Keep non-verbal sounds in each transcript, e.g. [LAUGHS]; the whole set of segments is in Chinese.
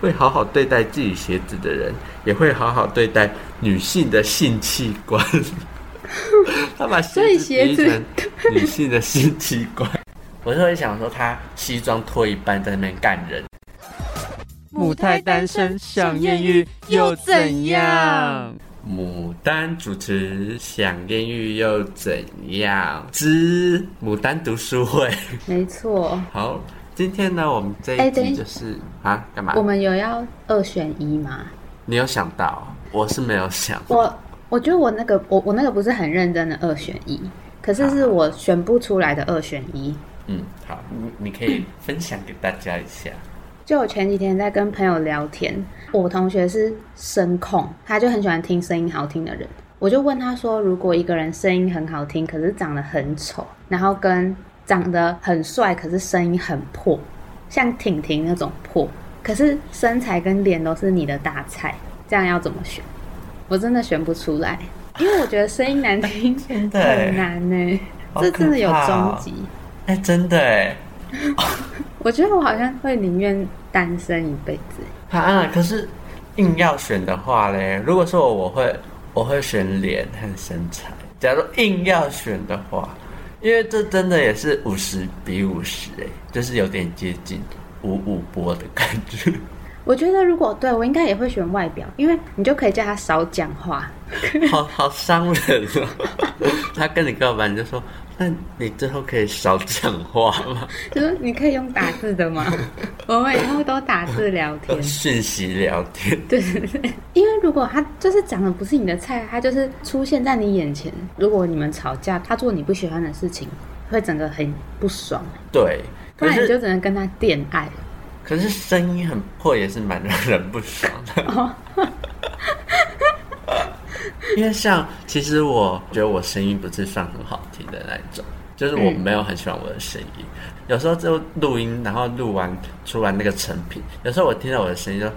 会好好对待自己鞋子的人，也会好好对待女性的性器官。[LAUGHS] 他把鞋子比成女性的性器官，我就会想说，他西装脱一半在那边干人。母胎单身想艳遇又怎样？牡丹主持想艳遇又怎样？之牡丹读书会，没错。好，今天呢，我们这一集就是啊，干嘛？我们有要二选一吗？你有想到？我是没有想。我我觉得我那个我我那个不是很认真的二选一，可是是我选不出来的二选一。嗯，好，你你可以分享给大家一下。就我前几天在跟朋友聊天，我同学是声控，他就很喜欢听声音好听的人。我就问他说，如果一个人声音很好听，可是长得很丑，然后跟长得很帅，可是声音很破，像婷婷那种破，可是身材跟脸都是你的大菜，这样要怎么选？我真的选不出来，因为我觉得声音难听很难呢，这真的有终极。哎，真的哎。[LAUGHS] 我觉得我好像会宁愿单身一辈子啊！可是硬要选的话嘞，如果说我我会我会选脸和身材。假如硬要选的话，因为这真的也是五十比五十哎，就是有点接近五五波的感觉。我觉得如果对我应该也会选外表，因为你就可以叫他少讲话。好好伤人哦！他跟你告白，你就说。那你之后可以少讲话吗？[LAUGHS] 就是你可以用打字的吗？[LAUGHS] 我们以后都打字聊天，讯息聊天。对对对，因为如果他就是讲的不是你的菜，他就是出现在你眼前，如果你们吵架，他做你不喜欢的事情，会整个很不爽。对，不然你就只能跟他恋爱。可是声音很破，也是蛮让人不爽的。因为像，其实我觉得我声音不是算很好听的那种，就是我没有很喜欢我的声音。有时候就录音，然后录完出完那个成品，有时候我听到我的声音，就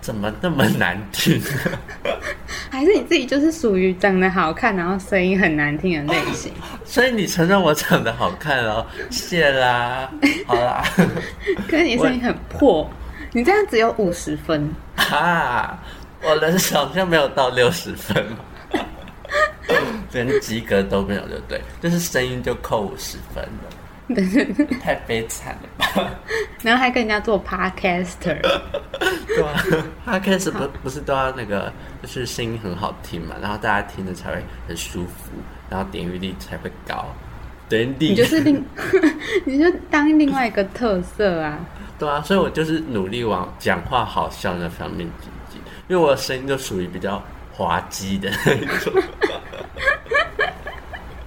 怎么那么难听？[LAUGHS] 还是你自己就是属于长得好看，然后声音很难听的类型？[LAUGHS] 所以你承认我长得好看哦？谢啦，好啦。[LAUGHS] 可是你声音很破，你这样只有五十分啊！我人好像没有到六十分。连及格都没有，就对？就是声音就扣五十分了，[LAUGHS] 太悲惨了吧？然后还跟人家做 podcaster，对啊，podcast 不不是都要那个，就是声音很好听嘛，然后大家听着才会很舒服，然后点阅率才会高。点你就是另，[LAUGHS] 你就当另外一个特色啊。对啊，所以我就是努力往讲话好笑那方面进进，因为我的声音就属于比较滑稽的 [LAUGHS] 那种。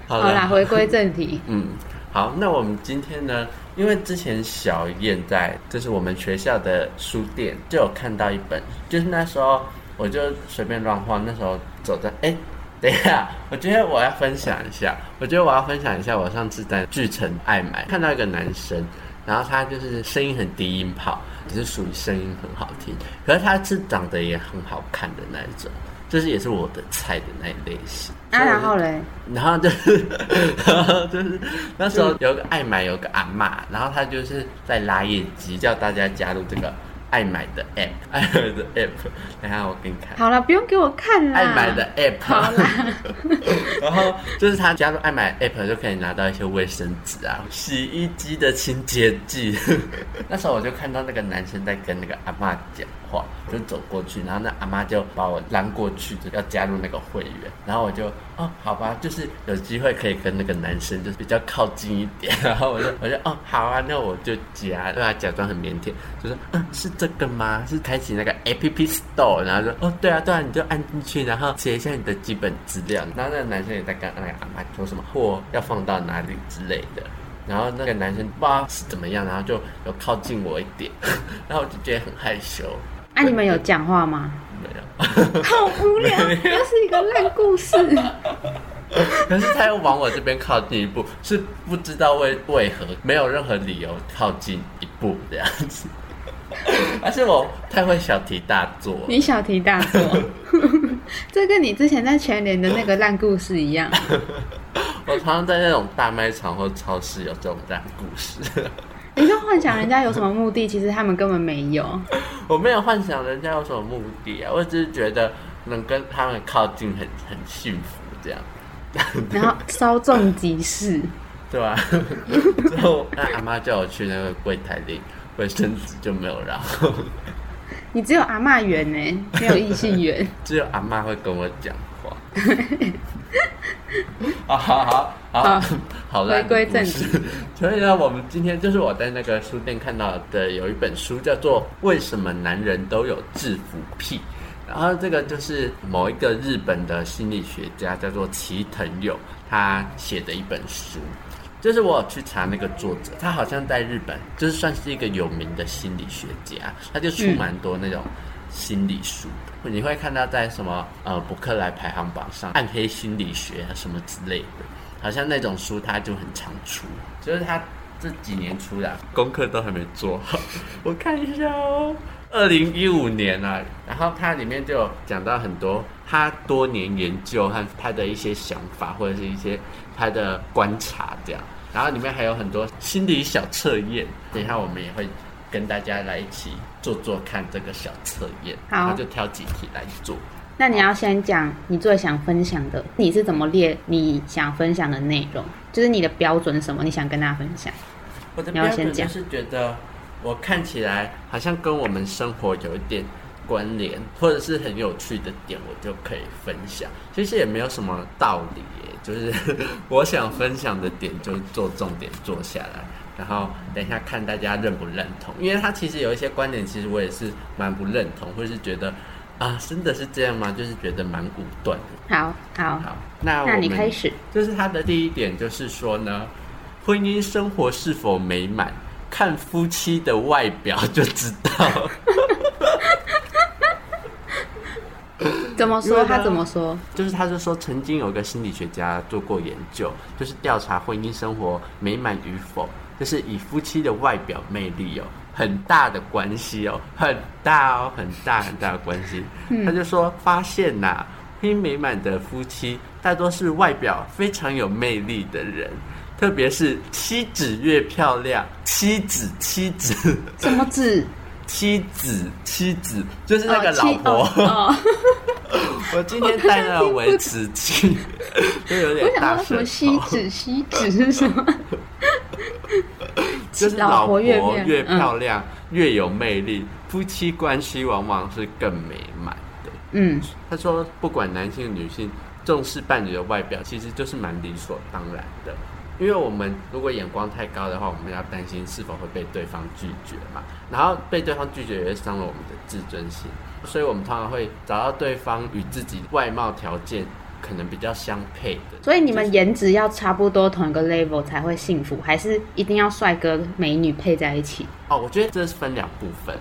好啦，回归正题。嗯，好，那我们今天呢？因为之前小燕在，就是我们学校的书店就有看到一本，就是那时候我就随便乱晃，那时候走在，哎，等一下，我觉得我要分享一下，我觉得我要分享一下，我上次在巨城爱买看到一个男生，然后他就是声音很低音炮，只是属于声音很好听，可是他是长得也很好看的那一种。就是也是我的菜的那一类型啊，然后嘞，然后就是，然后就是那时候有个爱买有个阿妈，然后她就是在拉业绩，叫大家加入这个。爱买的 app，[LAUGHS] 爱买的 app，等下我给你看。好了，不用给我看了。爱买的 app，好啦。[LAUGHS] 然后就是他加入爱买 app 就可以拿到一些卫生纸啊、洗衣机的清洁剂。[LAUGHS] 那时候我就看到那个男生在跟那个阿妈讲话，就走过去，然后那阿妈就把我拦过去，就要加入那个会员。然后我就哦，好吧，就是有机会可以跟那个男生就是比较靠近一点。然后我就我就哦，好啊，那我就加，对他假装很腼腆，就说嗯是。这个吗？是开启那个 App Store，然后说哦，对啊，对啊，你就按进去，然后写一下你的基本资料。然后那个男生也在跟那个阿妈说什么货要放到哪里之类的。然后那个男生不知道是怎么样，然后就有靠近我一点，[LAUGHS] 然后我就觉得很害羞。啊，你们有讲话吗？没有，好无聊，[LAUGHS] 又是一个烂故事。可是他又往我这边靠近一步，是不知道为为何，没有任何理由靠近一步这样子。[LAUGHS] 而是我太会小题大做。你小题大做，[LAUGHS] 这跟你之前在全联的那个烂故事一样。我常常在那种大卖场或超市有这种烂故事。[LAUGHS] 你就幻想人家有什么目的，其实他们根本没有。[LAUGHS] 我没有幻想人家有什么目的啊，我只是觉得能跟他们靠近很很幸福这样，[LAUGHS] 然后稍纵即逝，对吧、之后那阿妈叫我去那个柜台领卫生纸就没有然后，你只有阿妈缘呢，没有异性缘。只有阿妈会跟我讲话。[LAUGHS] 好好好好 [LAUGHS] 好好烂的回归正题。[LAUGHS] 所以呢，我们今天就是我在那个书店看到的有一本书，叫做《为什么男人都有制服癖》。然后这个就是某一个日本的心理学家叫做齐藤友，他写的一本书。就是我有去查那个作者，他好像在日本就是算是一个有名的心理学家，他就出蛮多那种心理书。的，你会看到在什么呃博客来排行榜上，暗黑心理学啊什么之类的，好像那种书他就很常出，就是他这几年出的功课都还没做。好，我看一下哦。二零一五年啊，然后它里面就有讲到很多他多年研究和他的一些想法，或者是一些他的观察这样。然后里面还有很多心理小测验，等一下我们也会跟大家来一起做做看这个小测验，好然后就挑几题来做。那你要先讲你最想分享的，你是怎么列你想分享的内容？就是你的标准是什么？你想跟大家分享？我的你要标准就是觉得我看起来好像跟我们生活有一点关联，或者是很有趣的点，我就可以分享。其实也没有什么道理耶，就是 [LAUGHS] 我想分享的点就做重点做下来，然后等一下看大家认不认同。因为他其实有一些观点，其实我也是蛮不认同，或是觉得啊，真的是这样吗？就是觉得蛮武断的。好好，好，那我那你们开始。就是他的第一点，就是说呢，婚姻生活是否美满，看夫妻的外表就知道。怎么说？他怎么说？就是他就说，曾经有个心理学家做过研究，就是调查婚姻生活美满与否，就是以夫妻的外表魅力哦很大的关系哦，很大哦，很大很大的关系。他就说，发现呐、婚姻美满的夫妻大多是外表非常有魅力的人。特别是妻子越漂亮，妻子妻子什么子？[LAUGHS] 妻子妻子就是那个老婆。哦哦 [LAUGHS] 我今天带了维持器，[LAUGHS] 就有点大想说什么声锡吼。纸？锡纸是什么？[LAUGHS] 就是老婆越漂亮、越有魅力，夫妻关系往往是更美满的。嗯，他说，不管男性女性，重视伴侣的外表，其实就是蛮理所当然的。因为我们如果眼光太高的话，我们要担心是否会被对方拒绝嘛，然后被对方拒绝也会伤了我们的自尊心，所以我们通常会找到对方与自己外貌条件可能比较相配的。所以你们颜值要差不多同一个 level 才会幸福，还是一定要帅哥美女配在一起？哦，我觉得这是分两部分，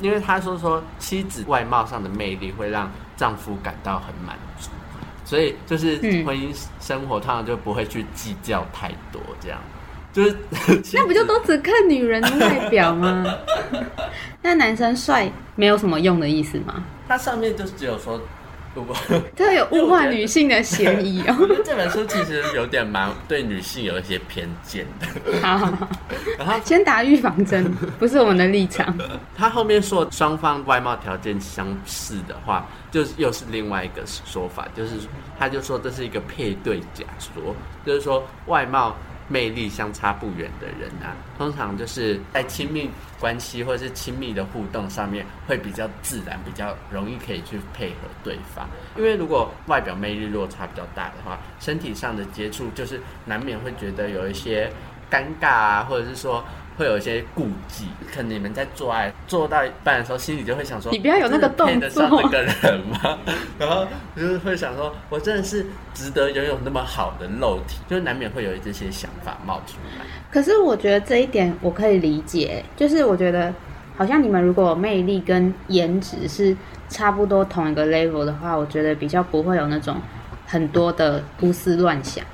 因为他说说妻子外貌上的魅力会让丈夫感到很满足，所以就是嗯婚姻生活通常就不会去计较太多，这样就是那不就都只看女人的外表吗？[LAUGHS] 那男生帅没有什么用的意思吗？它上面就只有说，如果这有物化女性的嫌疑哦。[LAUGHS] 这本书其实有点蛮对女性有一些偏见的，好好好，[LAUGHS] 然后先打预防针，[LAUGHS] 不是我们的立场。他后面说双方外貌条件相似的话，就是又是另外一个说法，就是他就说这是一个配对假说，就是说外貌魅力相差不远的人啊，通常就是在亲密关系或者是亲密的互动上面会比较自然，比较容易可以去配合对方。因为如果外表魅力落差比较大的话，身体上的接触就是难免会觉得有一些尴尬啊，或者是说会有一些顾忌。可能你们在做爱做到一半的时候，心里就会想说：你不要有那个我真的配得上这个人吗？[LAUGHS] 然后就是会想说，我真的是值得拥有那么好的肉体，就是难免会有这些想法冒出来。可是我觉得这一点我可以理解，就是我觉得好像你们如果魅力跟颜值是差不多同一个 level 的话，我觉得比较不会有那种很多的胡思乱想。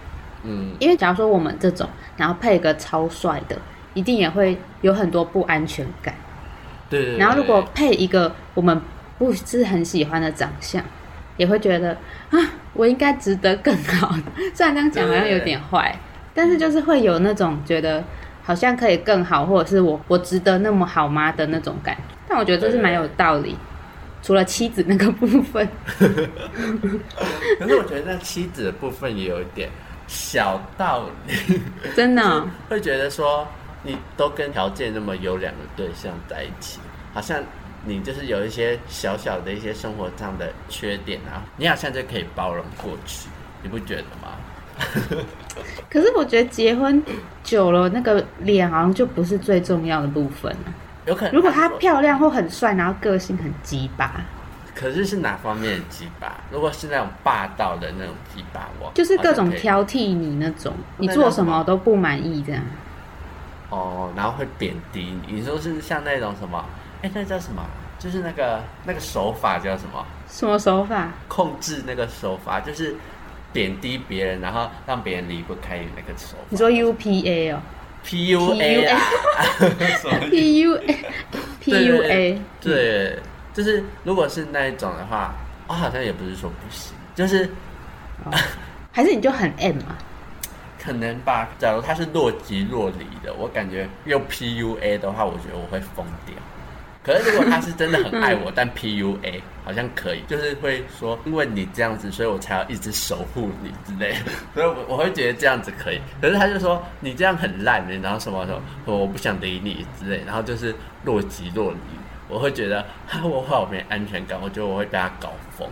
嗯，因为假如说我们这种，然后配一个超帅的，一定也会有很多不安全感。对对对然后如果配一个我们不是很喜欢的长相，也会觉得啊，我应该值得更好的。虽然这样讲好像有点坏，但是就是会有那种觉得好像可以更好，或者是我我值得那么好吗的那种感觉。但我觉得这是蛮有道理。除了妻子那个部分，[LAUGHS] 可是我觉得在妻子的部分也有一点小道理，真的哦、[LAUGHS] 会觉得说你都跟条件那么优良的对象在一起，好像你就是有一些小小的一些生活上的缺点啊，你好像就可以包容过去，你不觉得吗？[LAUGHS] 可是我觉得结婚久了，那个脸好像就不是最重要的部分了。有可能如果她漂亮或很帅，然后个性很鸡巴，可是是哪方面的鸡巴？如果是那种霸道的那种鸡巴，我就是各种挑剔你那种，你做什么都不满意这样。哦，然后会贬低你。你说是像那种什么？哎，那叫什么？就是那个那个手法叫什么？什么手法？控制那个手法，就是贬低别人，然后让别人离不开你那个手法。你说 UPA 哦 PUA 啊？什么，PUA 对 PUA，对，就是如果是那一种的话，我好像也不是说不行，就是还是你就很 M 啊？可能吧。假如他是若即若离的，我感觉用 PUA 的话，我觉得我会疯掉。可是如果他是真的很爱我，[LAUGHS] 但 PUA 好像可以，就是会说因为你这样子，所以我才要一直守护你之类的，[LAUGHS] 所以我我会觉得这样子可以。可是他就说你这样很烂的，然后什么什么，我不想理你之类，然后就是若即若离，我会觉得哈我好没安全感，我觉得我会被他搞疯。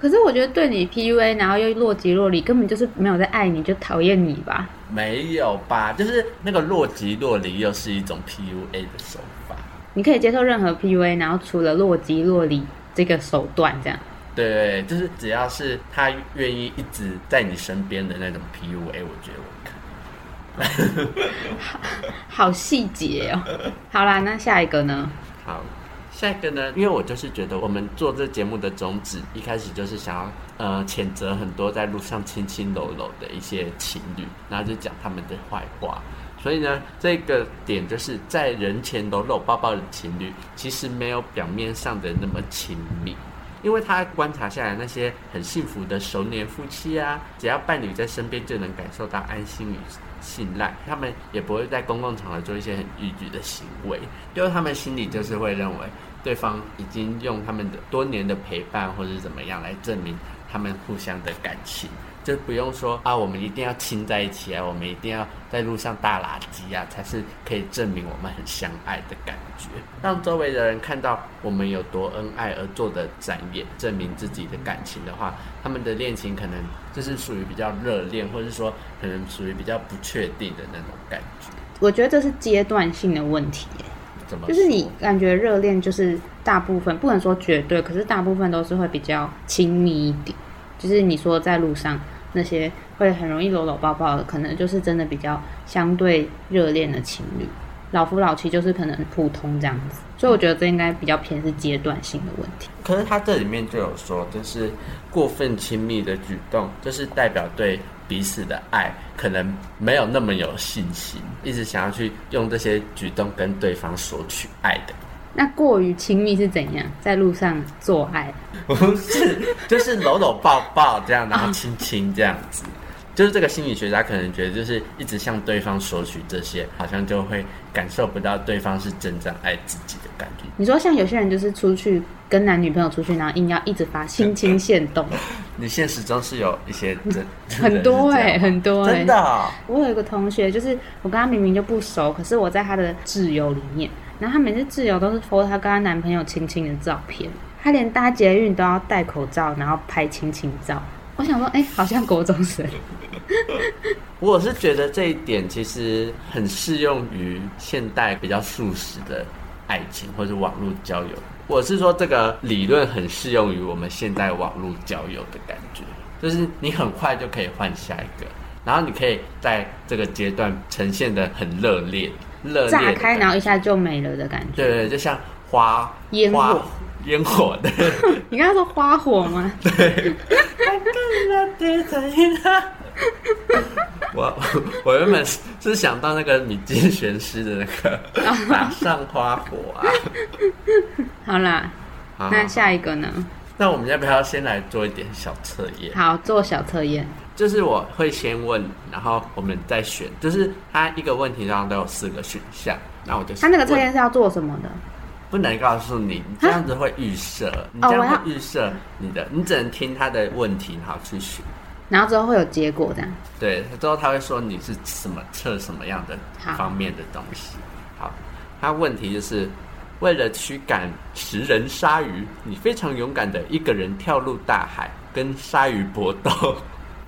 可是我觉得对你 PUA，然后又若即若离，根本就是没有在爱你，就讨厌你吧？没有吧？就是那个若即若离，又是一种 PUA 的手法。你可以接受任何 PUA，然后除了若即若离这个手段，这样。对，就是只要是他愿意一直在你身边的那种 PUA，我觉得我可以。[LAUGHS] 好细节哦。好啦，那下一个呢？好，下一个呢？因为我就是觉得我们做这节目的宗旨，一开始就是想要呃谴责很多在路上亲亲搂搂的一些情侣，然后就讲他们的坏话。所以呢，这个点就是在人前搂搂抱抱的情侣，其实没有表面上的那么亲密。因为他观察下来，那些很幸福的熟年夫妻啊，只要伴侣在身边，就能感受到安心与信赖。他们也不会在公共场合做一些很逾矩的行为，因为他们心里就是会认为对方已经用他们的多年的陪伴或者是怎么样来证明他们互相的感情。就不用说啊，我们一定要亲在一起啊，我们一定要在路上大垃圾啊，才是可以证明我们很相爱的感觉。让周围的人看到我们有多恩爱而做的展演，证明自己的感情的话，他们的恋情可能就是属于比较热恋，或者是说可能属于比较不确定的那种感觉。我觉得这是阶段性的问题耶，怎么？就是你感觉热恋就是大部分不能说绝对，可是大部分都是会比较亲密一点。就是你说在路上那些会很容易搂搂抱抱的，可能就是真的比较相对热恋的情侣。老夫老妻就是可能普通这样子，所以我觉得这应该比较偏是阶段性的问题。可是他这里面就有说，就是过分亲密的举动，就是代表对彼此的爱可能没有那么有信心，一直想要去用这些举动跟对方索取爱的。那过于亲密是怎样？在路上做爱，[LAUGHS] 不是，就是搂搂抱抱这样，然后亲亲这样子。就是这个心理学家可能觉得，就是一直向对方索取这些，好像就会感受不到对方是真正爱自己的感觉。你说像有些人就是出去跟男女朋友出去，然后硬要一直发亲亲线动，[LAUGHS] 你现实中是有一些真很多哎、哎、很多哎、真的哦、我有一个同学，就是我跟他明明就不熟，可是我在他的挚友里面，然后他每次挚友都是 po 她跟她男朋友亲亲的照片，她连搭捷运都要戴口罩，然后拍亲亲照。我想说，哎、好像国中生。[LAUGHS] 我是觉得这一点其实很适用于现代比较素食的爱情或者网络交友。我是说这个理论很适用于我们现在网络交友的感觉，就是你很快就可以换下一个，然后你可以在这个阶段呈现的很热烈，热烈炸的开，然后一下就没了的感觉。对对，就像花烟火花烟火的。[LAUGHS] 你刚刚说花火吗？[LAUGHS] [LAUGHS] [LAUGHS] 我我原本是是想到那个米津玄师的那个 [LAUGHS] 打上花火啊。[LAUGHS] 好啦，好那下一个呢？那我们要不要先来做一点小测验？好，做小测验。就是我会先问，然后我们再选，就是它一个问题上都有四个选项，那我就他那个测问验是要做什么的？不能告诉你，你这样子会预设，你这样会预设你的，你只能听他的问题，然后去选。然后之后会有结果这样。对，之后他会说你是什么测什么样的方面的东西。好，他问题就是为了驱赶食人鲨鱼，你非常勇敢的一个人跳入大海，跟鲨鱼搏斗，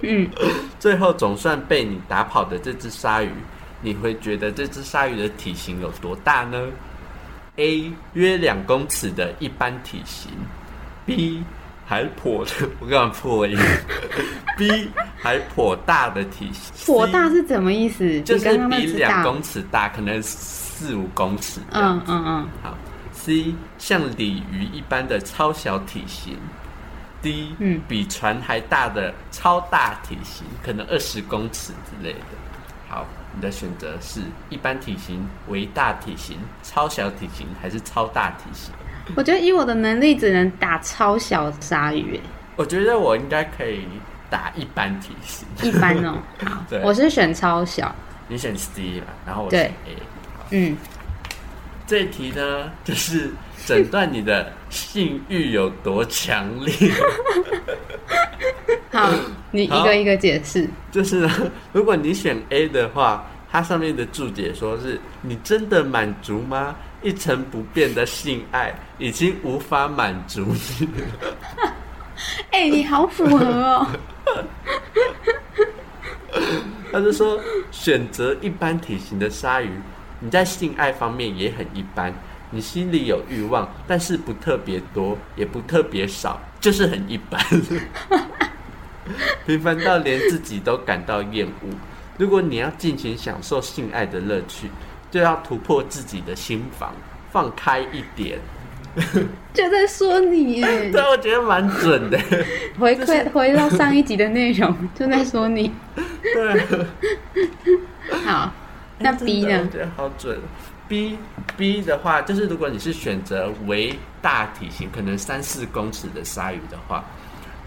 嗯，[LAUGHS] 最后总算被你打跑的这只鲨鱼，你会觉得这只鲨鱼的体型有多大呢？A 约两公尺的一般体型，B 还颇 [LAUGHS] 我刚刚破音，[LAUGHS] B 还颇大的体型，颇大是什么意思？就是比。两公尺大，可能四五公尺这样嗯嗯嗯，好，C 像鲤鱼一般的超小体型，D 嗯比船还大的超大体型，可能二十公尺之类的。好，你的选择是一般体型、为大体型、超小体型还是超大体型？我觉得以我的能力只能打超小鲨鱼，欸我觉得我应该可以打一般体型。一般哦。[LAUGHS] 好对，我是选超小。你选 C 啦，然后我对选 A。嗯，这一题呢，就是诊断你的性欲有多强烈。[LAUGHS] 好，[LAUGHS] 你一好个一个解释。就是呢，如果你选 A 的话，它上面的注解说是你真的满足吗？一成不变的性爱已经无法满足你了。[LAUGHS] 哎、你好符合哦。[LAUGHS] 他就说，选择一般体型的鲨鱼，你在性爱方面也很一般，你心里有欲望，但是不特别多，也不特别少，就是很一般，[LAUGHS] 平凡到连自己都感到厌恶。如果你要尽情享受性爱的乐趣，就要突破自己的心房，放开一点。[LAUGHS] 就在说你耶，[LAUGHS] 对，我觉得蛮准的。回馈回到上一集的内容，就在说你。对。好，那 B 呢真的我？觉得好准。B B 的话，就是如果你是选择为大体型，可能三四公尺的鲨鱼的话，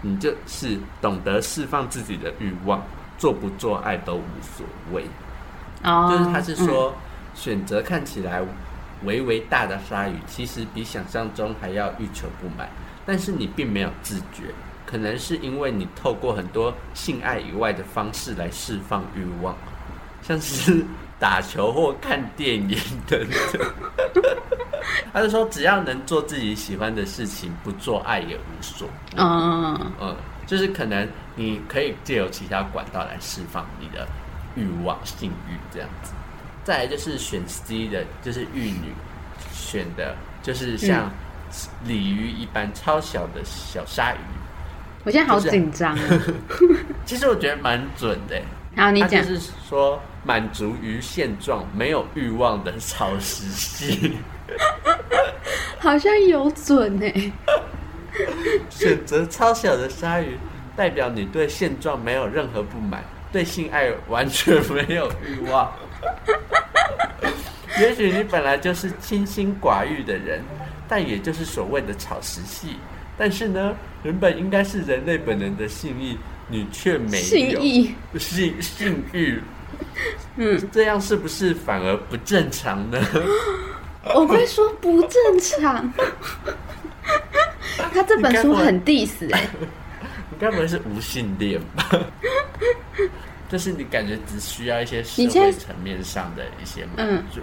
你就是懂得释放自己的欲望，做不做爱都无所谓。哦，就是他是嗯说，选择看起来微微大的鲨鱼，其实比想象中还要欲求不满，但是你并没有自觉，可能是因为你透过很多性爱以外的方式来释放欲望，像是打球或看电影等等。他就说，只要能做自己喜欢的事情，不做爱也无所谓。嗯嗯嗯嗯，就是可能你可以借由其他管道来释放你的欲望、性欲这样子。再来就是选 C 的，就是玉女选的，就是像鲤鱼一般超小的小鲨鱼。我现在好就是紧张哦。[LAUGHS] 其实我觉得蛮准的。好，你讲。就是说满足于现状、没有欲望的草食系。[LAUGHS] 好像有准哎。[LAUGHS] 选择超小的鲨鱼，代表你对现状没有任何不满，对性爱完全没有欲望。[LAUGHS] 也许你本来就是清心寡欲的人，但也就是所谓的草食系。但是呢，原本应该是人类本能的性欲，你却没有性性欲。[LAUGHS] 嗯，这样是不是反而不正常呢？[LAUGHS] 我会说不正常。他这本书很 diss 哎、你该不会是无性恋吧？就是你感觉只需要一些社会层面上的一些满足，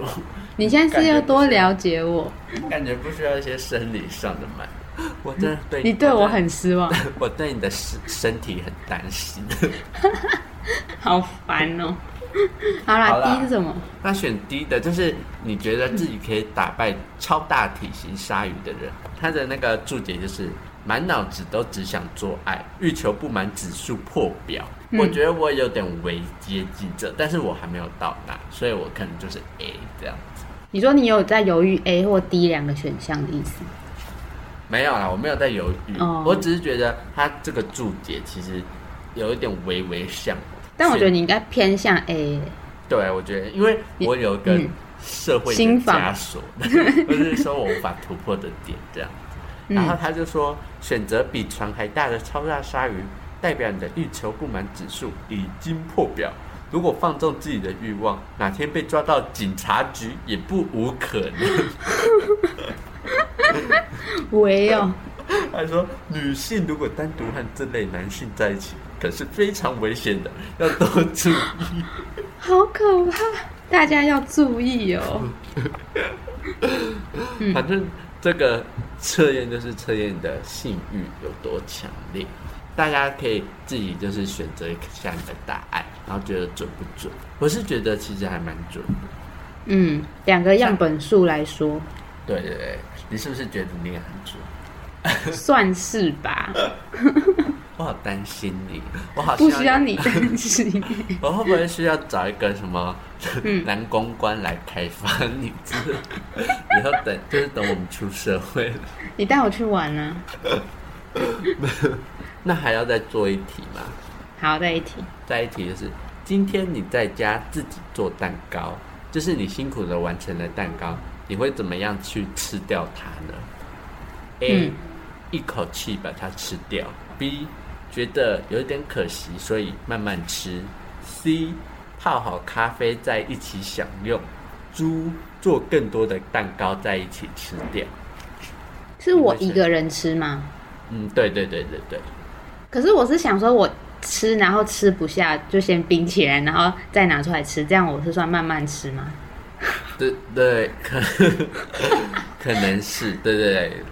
你现在是要多了解我，感觉不需要一些生理上的满足。我真的对你对我很失望，[LAUGHS] 我对你的身身体很担心。[LAUGHS] 好烦哦。[LAUGHS] 好啦好啦 d 是什么？那选 D 的，就是你觉得自己可以打败超大体型鲨鱼的人，他的那个注解就是满脑子都只想做爱，欲求不满指数破表。嗯我觉得我有点微接近这，但是我还没有到达，所以我可能就是 A 这样子。你说你有在犹豫 A 或 D 两个选项的意思？没有啦，我没有在犹豫，哦我只是觉得他这个注解其实有一点微微像。但我觉得你应该偏向 A，对，我觉得因为我有一个嗯社会枷锁，[LAUGHS] 或者是说我无法突破的点这样子。嗯然后他就说，选择比船还大的超大鲨鱼，代表你的欲求不满指数已经破表。如果放纵自己的欲望，哪天被抓到警察局也不无可能。[LAUGHS] 唯有他说，女性如果单独和这类男性在一起，可是非常危险的，要多注意。[LAUGHS] 好可怕，大家要注意哦。[LAUGHS] 反正这个测验就是测验你的性欲有多强烈，大家可以自己就是选择一下你的答案，然后觉得准不准。我是觉得其实还蛮准的。嗯，两个样本数来说，对对对，你是不是觉得你也很准？算是吧，[LAUGHS] 我好担心你，我好不需要你担心。我会不会需要找一个什么嗯男公关来开发你？就 [LAUGHS] 是以后等就是等我们出社会了，你带我去玩呢、[LAUGHS] 那还要再做一题吗？好，再一题。再一题就是，今天你在家自己做蛋糕，就是你辛苦的完成了蛋糕，你会怎么样去吃掉它呢？A，、嗯一口气把它吃掉；B，觉得有点可惜，所以慢慢吃；C，泡好咖啡在一起享用；猪做更多的蛋糕在一起吃掉。是我一个人吃吗？嗯，对对对对对，可是我是想说，我吃然后吃不下，就先冰起来，然后再拿出来吃，这样我是算慢慢吃吗？对对，[LAUGHS] 可可能是对对对。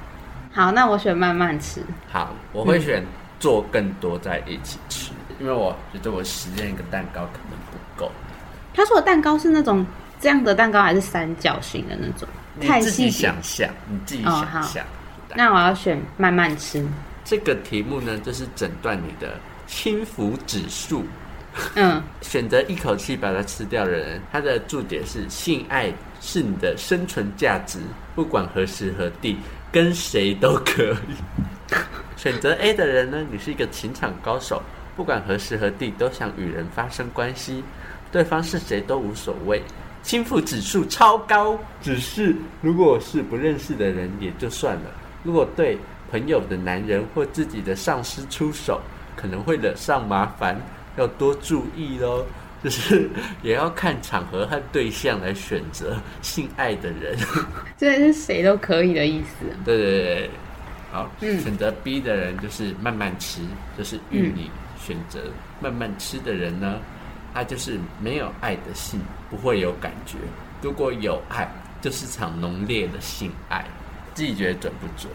好，那我选慢慢吃。好，我会选做更多在一起吃，因为我觉得我实验一个蛋糕可能不够。他说的蛋糕是那种这样的蛋糕，还是三角形的那种？你自己太细想象，你自己想象。那我要选慢慢吃。这个题目呢，就是诊断你的轻浮指数。嗯，[LAUGHS] 选择一口气把它吃掉的人，他的注解是：性爱是你的生存价值，不管何时何地，跟谁都可以。[LAUGHS] 选择 A 的人呢，你是一个情场高手，不管何时何地都想与人发生关系，对方是谁都无所谓，轻浮指数超高。只是如果是不认识的人也就算了，如果对朋友的男人或自己的上司出手，可能会惹上麻烦。要多注意喽，[LAUGHS] 就是也要看场合和对象来选择性爱的人。[LAUGHS] 这是谁都可以的意思。对对对对，好，嗯选择 B 的人就是慢慢吃，就是与你选择慢慢吃的人呢，他就是没有爱的性，不会有感觉。如果有爱，就是场浓烈的性爱。自己觉得准不准？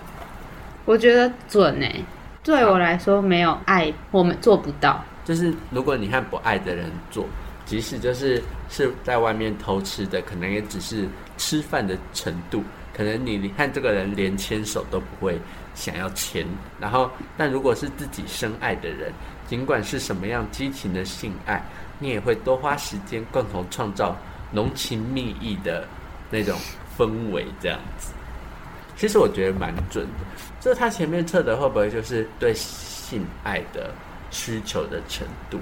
我觉得准诶、对我来说没有爱，我们做不到。就是如果你和不爱的人做，即使就是是在外面偷吃的，可能也只是吃饭的程度，可能你和这个人连牵手都不会想要牵。然后，但如果是自己深爱的人，尽管是什么样激情的性爱，你也会多花时间共同创造浓情蜜意的那种氛围，这样子。其实我觉得蛮准的，就是他前面测的会不会就是对性爱的需求的程度，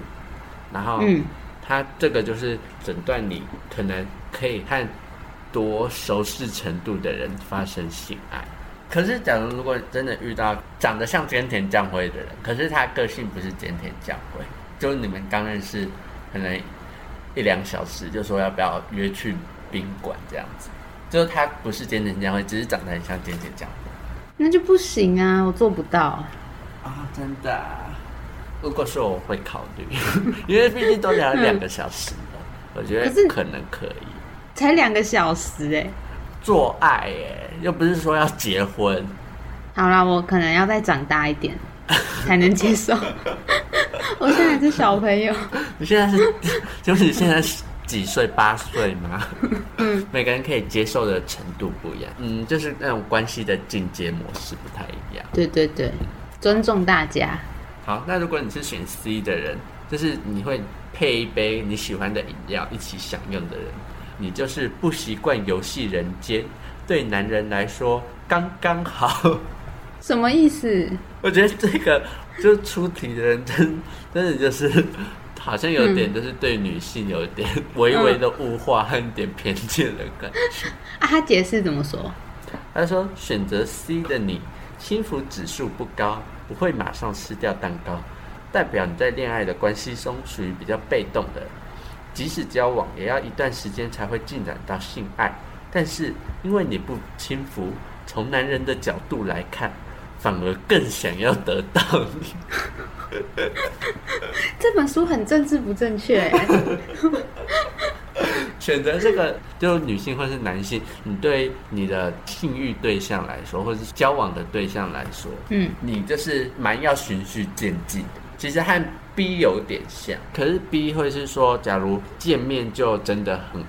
然后嗯，他这个就是诊断你可能可以和多熟识程度的人发生性爱。可是，假如如果真的遇到长得像菅田将晖的人，可是他个性不是菅田将晖，就是你们刚认识，可能一两小时就说要不要约去宾馆这样子，就是他不是尖尖将晖，只是长得很像尖尖将晖那就不行啊，我做不到。啊，真的啊、如果说我会考虑，[LAUGHS] 因为毕竟都聊了两个小时了，我觉得可能可以才两个小时哎、做爱哎，又不是说要结婚。好啦，我可能要再长大一点才能接受。[LAUGHS] 我现在还是小朋友，你现在是，[LAUGHS] 就是你现在是几岁？八岁吗？嗯，[LAUGHS] 每个人可以接受的程度不一样，嗯，就是那种关系的进阶模式不太一样。对对对，尊重大家。好，那如果你是选 C 的人，就是你会配一杯你喜欢的饮料一起享用的人，你就是不习惯游戏人间，对男人来说刚刚好。什么意思？我觉得这个就出题的人真真的就是好像有点就是对女性有一点 [LAUGHS] 微微的物化和一点偏见的感觉。[LAUGHS] 啊，他解释怎么说？他说选择 C 的你，幸福指数不高，不会马上吃掉蛋糕，代表你在恋爱的关系中属于比较被动的，即使交往也要一段时间才会进展到性爱。但是因为你不轻浮，从男人的角度来看，反而更想要得到你。[LAUGHS] 这本书很政治不正确。欸，[LAUGHS] 选择这个，就女性或是男性，你对你的性欲对象来说，或者是交往的对象来说，嗯，你就是蛮要循序渐进的。其实和 B 有点像，可是 B 会是说，假如见面就真的很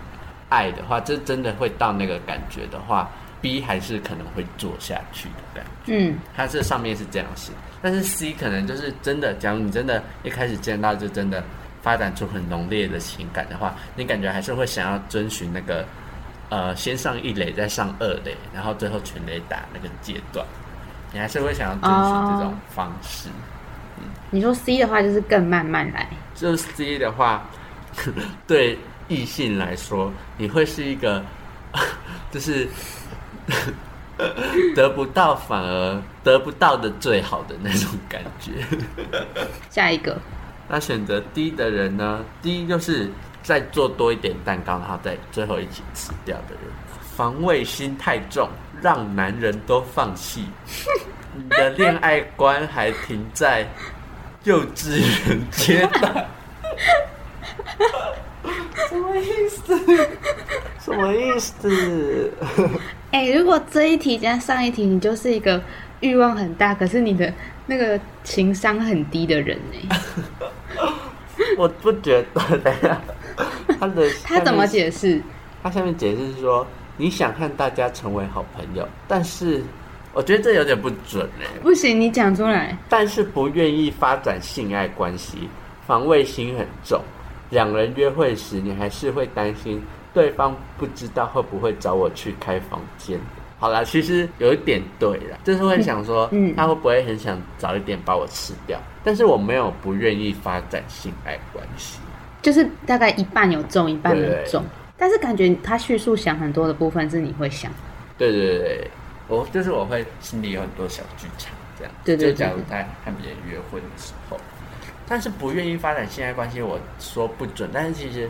爱的话，这真的会到那个感觉的话，B 还是可能会做下去的感觉。嗯，它这上面是这样写，但是 C 可能就是真的，假如你真的一开始见到就真的发展出很浓烈的情感的话，你感觉还是会想要遵循那个呃先上一垒再上二垒，然后最后全垒打那个阶段，你还是会想要遵循这种方式。你说 C 的话就是更慢慢来，就是 C 的话，[LAUGHS] 对异性来说，你会是一个 [LAUGHS] 就是 [LAUGHS] 得不到反而得不到的最好的那种感觉。下一个，那选择 D 的人呢？D 就是再做多一点蛋糕，然后再最后一起吃掉的人。防卫心太重，让男人都放弃。你的恋爱观还停在幼稚园阶段。[LAUGHS] 什么意思？什么意思？哎、如果这一题加上一题，你就是一个欲望很大，可是你的那个情商很低的人呢、[LAUGHS] 我不觉得。等一下，他的 [LAUGHS] 他怎么？解释？他下面解释是说，你想和大家成为好朋友，但是我觉得这有点不准哎。不行，你讲出来。但是不愿意发展性爱关系，防卫心很重。两人约会时，你还是会担心对方不知道会不会找我去开房间。好啦，其实有一点对啦，就是会想说，[LAUGHS] 嗯他会不会很想早一点把我吃掉？但是我没有不愿意发展性爱关系。就是大概一半有中，一半没中。但是感觉他叙述想很多的部分是你会想，对对对对，我就是我会心里有很多小剧场，这样。对对对就假如在和别人约会的时候，但是不愿意发展性爱关系，我说不准。但是其实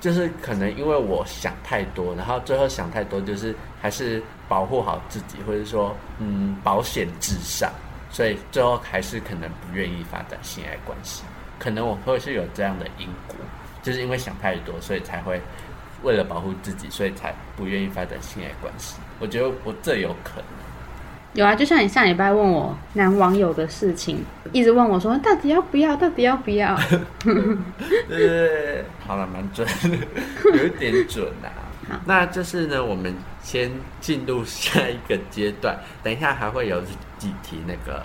就是可能因为我想太多，然后最后想太多，就是还是保护好自己，或者说嗯保险至上，所以最后还是可能不愿意发展性爱关系。可能我会是有这样的因果，就是因为想太多，所以才会为了保护自己，所以才不愿意发展性爱关系。我觉得我这有可能。有啊，就像你上礼拜问我男网友的事情，一直问我说到底要不要，到底要不要？[LAUGHS] 对好了，蛮准的，有一点准啊、[LAUGHS] 好那就是呢，我们先进入下一个阶段，等一下还会有几题那个。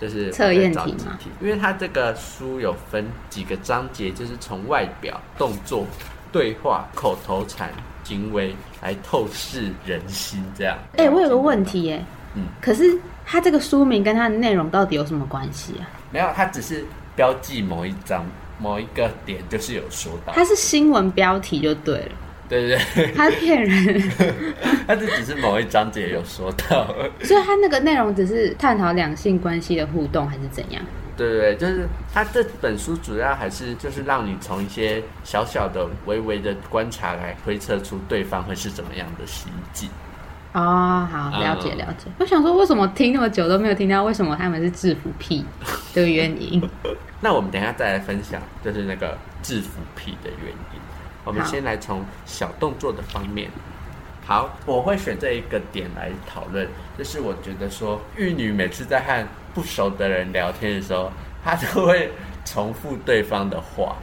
就是测验题我再找几吗题，因为它这个书有分几个章节，就是从外表、动作、对话、口头禅、行为来透视人心，这样。哎、我有个问题耶，嗯，可是它这个书名跟它的内容到底有什么关系啊？没有，它只是标记某一章某一个点，就是有说到，它是新闻标题就对了，对对对，他是骗人，[LAUGHS] 它这只是某一章节有说到。所以他那个内容只是探讨两性关系的互动还是怎样？对对对，就是他这本书主要还是就是让你从一些小小的、微微的观察来推测出对方会是怎么样的心境。哦，好，了解嗯了解。我想说，为什么听那么久都没有听到为什么他们是制服癖的原因？[LAUGHS] 那我们等一下再来分享，就是那个制服癖的原因。我们先来从小动作的方面。好，我会选这一个点来讨论，就是我觉得说，玉女每次在和不熟的人聊天的时候，她都会重复对方的话。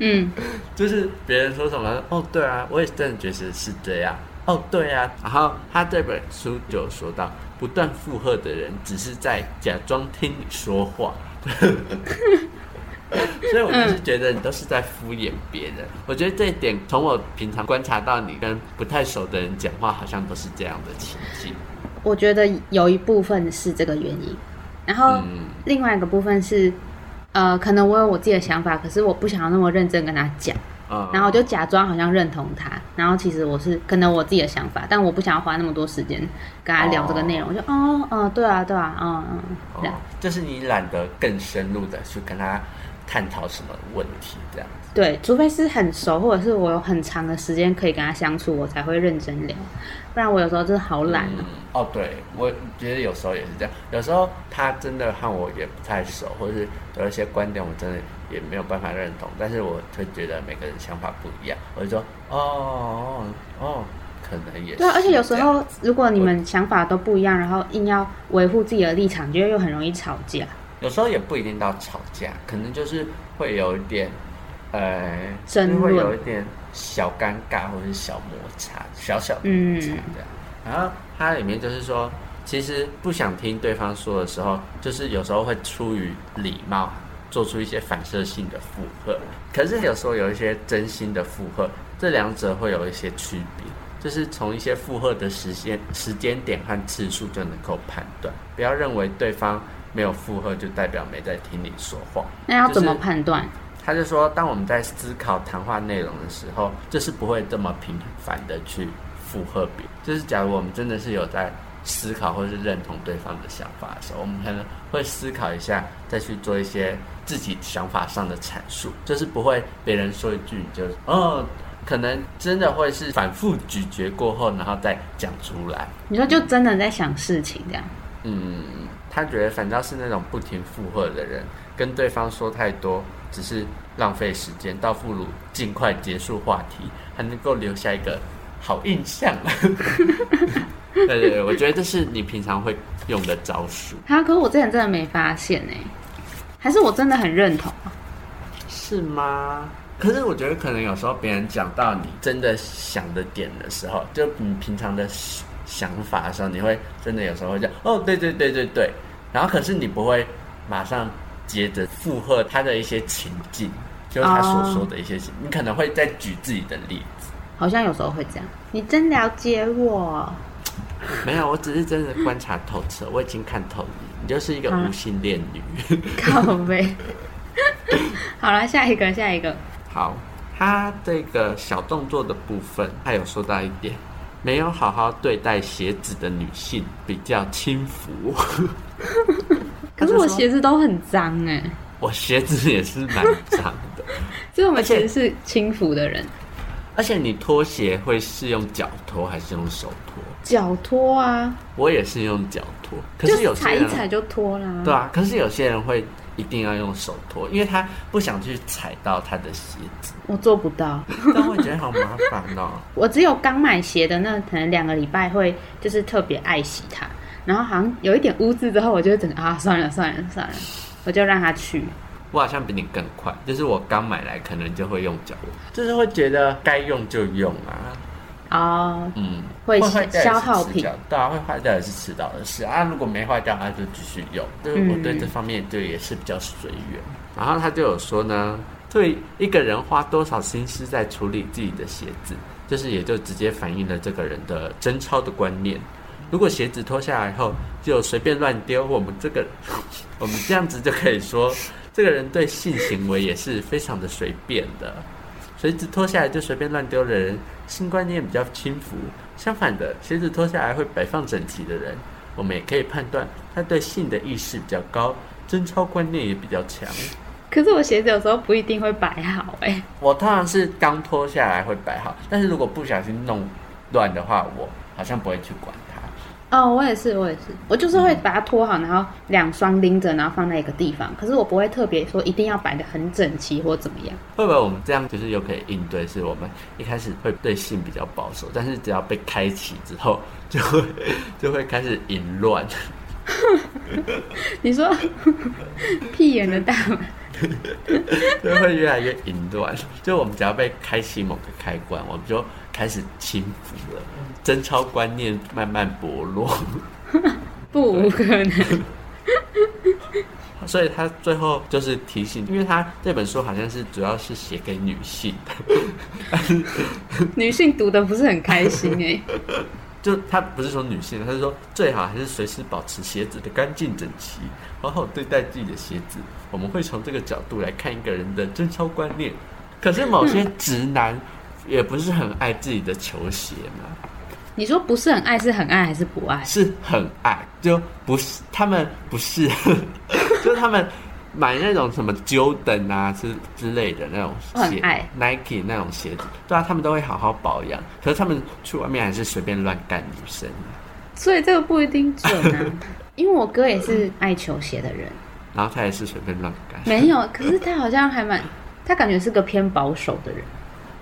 嗯，[LAUGHS] 就是别人说什么，哦，对啊，我也真的觉得是这样。哦，对啊。然后他这本书就说到，不断附和的人只是在假装听你说话。[LAUGHS] 所以我就是觉得你都是在敷衍别人。我觉得这一点，从我平常观察到你跟不太熟的人讲话，好像都是这样的情境。我觉得有一部分是这个原因，然后嗯另外一个部分是，呃，可能我有我自己的想法，可是我不想要那么认真跟他讲，嗯然后我就假装好像认同他，然后其实我是可能我自己的想法，但我不想要花那么多时间跟他聊这个内容，我就哦，嗯，对啊，对啊，嗯嗯，这哦样，就是你懒得更深入的去跟他探讨什么问题，这样子。对，除非是很熟，或者是我有很长的时间可以跟他相处，我才会认真聊，不然我有时候真的好懒哦、嗯哦，对，我觉得有时候也是这样。有时候他真的和我也不太熟，或是有一些观点我真的也没有办法认同，但是我会觉得每个人想法不一样，我就说哦哦哦，可能也是对啊，而且有时候如果你们想法都不一样，然后硬要维护自己的立场，觉得又很容易吵架。有时候也不一定到吵架，可能就是会有一点，呃，争就是会有一点小尴尬或者是小摩擦，小小的嗯摩擦这样。然后它里面就是说，其实不想听对方说的时候，就是有时候会出于礼貌，做出一些反射性的附和。可是有时候有一些真心的附和，这两者会有一些区别。就是从一些附和的时间、时间点和次数就能够判断，不要认为对方没有附和就代表没在听你说话。那要怎么就是判断？他就说，当我们在思考谈话内容的时候，就是不会这么频繁的去附和别人。就是假如我们真的是有在思考或是认同对方的想法的时候，我们可能会思考一下，再去做一些自己想法上的阐述，就是不会别人说一句你就哦。可能真的会是反复咀嚼过后，然后再讲出来。你说就真的在想事情这样？嗯，他觉得反倒是那种不停附和的人，跟对方说太多，只是浪费时间，倒不如尽快结束话题，还能够留下一个好印象。[LAUGHS] 对对对，我觉得这是你平常会用的招数，啊，可是我之前真的没发现呢、还是我真的很认同啊？是吗？可是我觉得可能有时候别人讲到你真的想的点的时候，就你平常的想法的时候，你会真的有时候会讲哦，对对对对对，然后可是你不会马上接着附和他的一些情境，就是他所说的一些情你可能会再举自己的例子。好像有时候会这样。你真了解我，没有，我只是真的观察透彻，我已经看透你，你就是一个啊无性恋女。靠背。好了，下一个，下一个。好，他这个小动作的部分，他有说到一点，没有好好对待鞋子的女性比较轻浮。[LAUGHS] 可是我鞋子都很脏哎、我鞋子也是蛮脏的，[LAUGHS] 所以我们其实是轻浮的人。而且你拖鞋会是用脚拖还是用手拖？脚拖啊，我也是用脚拖，可是有些人踩一踩就脱啦。对啊，可是有些人会一定要用手拖，因为他不想去踩到他的鞋子，我做不到。但我觉得好麻烦哦。[LAUGHS] 我只有刚买鞋的那可能两个礼拜会就是特别爱惜它，然后好像有一点污渍之后，我就会整个啊算了算了算了，我就让它去。我好像比你更快，就是我刚买来可能就会用脚，就是会觉得该用就用啊，哦，嗯，会消耗品迟早对啊，会坏掉也是迟早的事啊。如果没坏掉，那就继续用。就是我对这方面就也是比较随缘。然后他就有说呢，对一个人花多少心思在处理自己的鞋子，就是也就直接反映了这个人的贞操的观念。如果鞋子脱下来后就随便乱丢，我们这个 [LAUGHS] 我们这样子就可以说，这个人对性行为也是非常的随便的。鞋子脱下来就随便乱丢的人，性观念比较轻浮；相反的，鞋子脱下来会摆放整齐的人，我们也可以判断他对性的意识比较高，贞操观念也比较强。可是我鞋子有时候不一定会摆好哎、我通常是刚脱下来会摆好，但是如果不小心弄乱的话，我好像不会去管它。哦，我也是，我也是，我就是会把它拖好，然后两双拎着，然后放在一个地方。可是我不会特别说一定要摆的很整齐或怎么样。会不会我们这样就是又可以应对？是我们一开始会对性比较保守，但是只要被开启之后，就会 [LAUGHS] 就会开始淫乱。[LAUGHS] 你说 [LAUGHS] 屁眼的大门，就会越来越淫乱。就我们只要被开启某个开关，我们就开始轻浮了，贞操观念慢慢薄弱。[LAUGHS] 不可能。[LAUGHS] 所以他最后就是提醒，因为他这本书好像是主要是写给女性的，[LAUGHS] 女性读的不是很开心哎、就他不是说女性，他是说最好还是随时保持鞋子的干净整齐，好好对待自己的鞋子。我们会从这个角度来看一个人的贞操观念。可是某些直男也不是很爱自己的球鞋嘛，你说不是很爱，是很爱还是不爱？是很爱，就不是他们不是，[LAUGHS] 就是他们买那种什么 Jordan 啊之之类的那种鞋爱，Nike 那种鞋子，对啊，他们都会好好保养，可是他们去外面还是随便乱干女生。所以这个不一定准啊。[LAUGHS] 因为我哥也是爱球鞋的人，然后他也是随便乱干，没有，可是他好像还蛮，他感觉是个偏保守的人，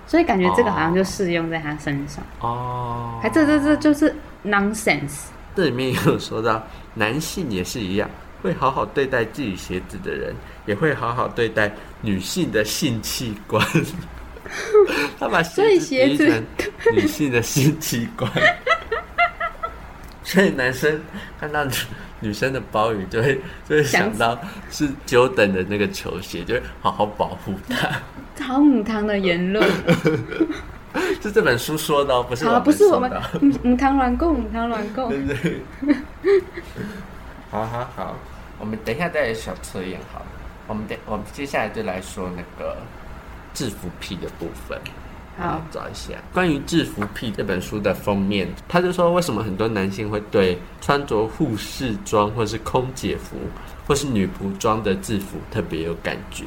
所以感觉这个好像就适用在他身上。哦，还这这这就是 nonsense。这里面也有说到，男性也是一样，会好好对待自己鞋子的人，也会好好对待女性的性器官。[LAUGHS] 他把鞋鞋子子比喻成女性的性器官，[LAUGHS] 所以男生看到女女生的包雨，就会就会想到是 Jordan 的那个球鞋，就会好好保护它。好母汤的言论，[LAUGHS] 是这本书说的哦，不是我好，们不是我们母母汤软供，母汤软供。对不对？[LAUGHS] 好好好，我们等一下再来小测验好了。我们等我们接下来就来说那个制服癖的部分。好，找一下关于《制服癖》这本书的封面，他就说为什么很多男性会对穿着护士装或是空姐服或是女仆装的制服特别有感觉，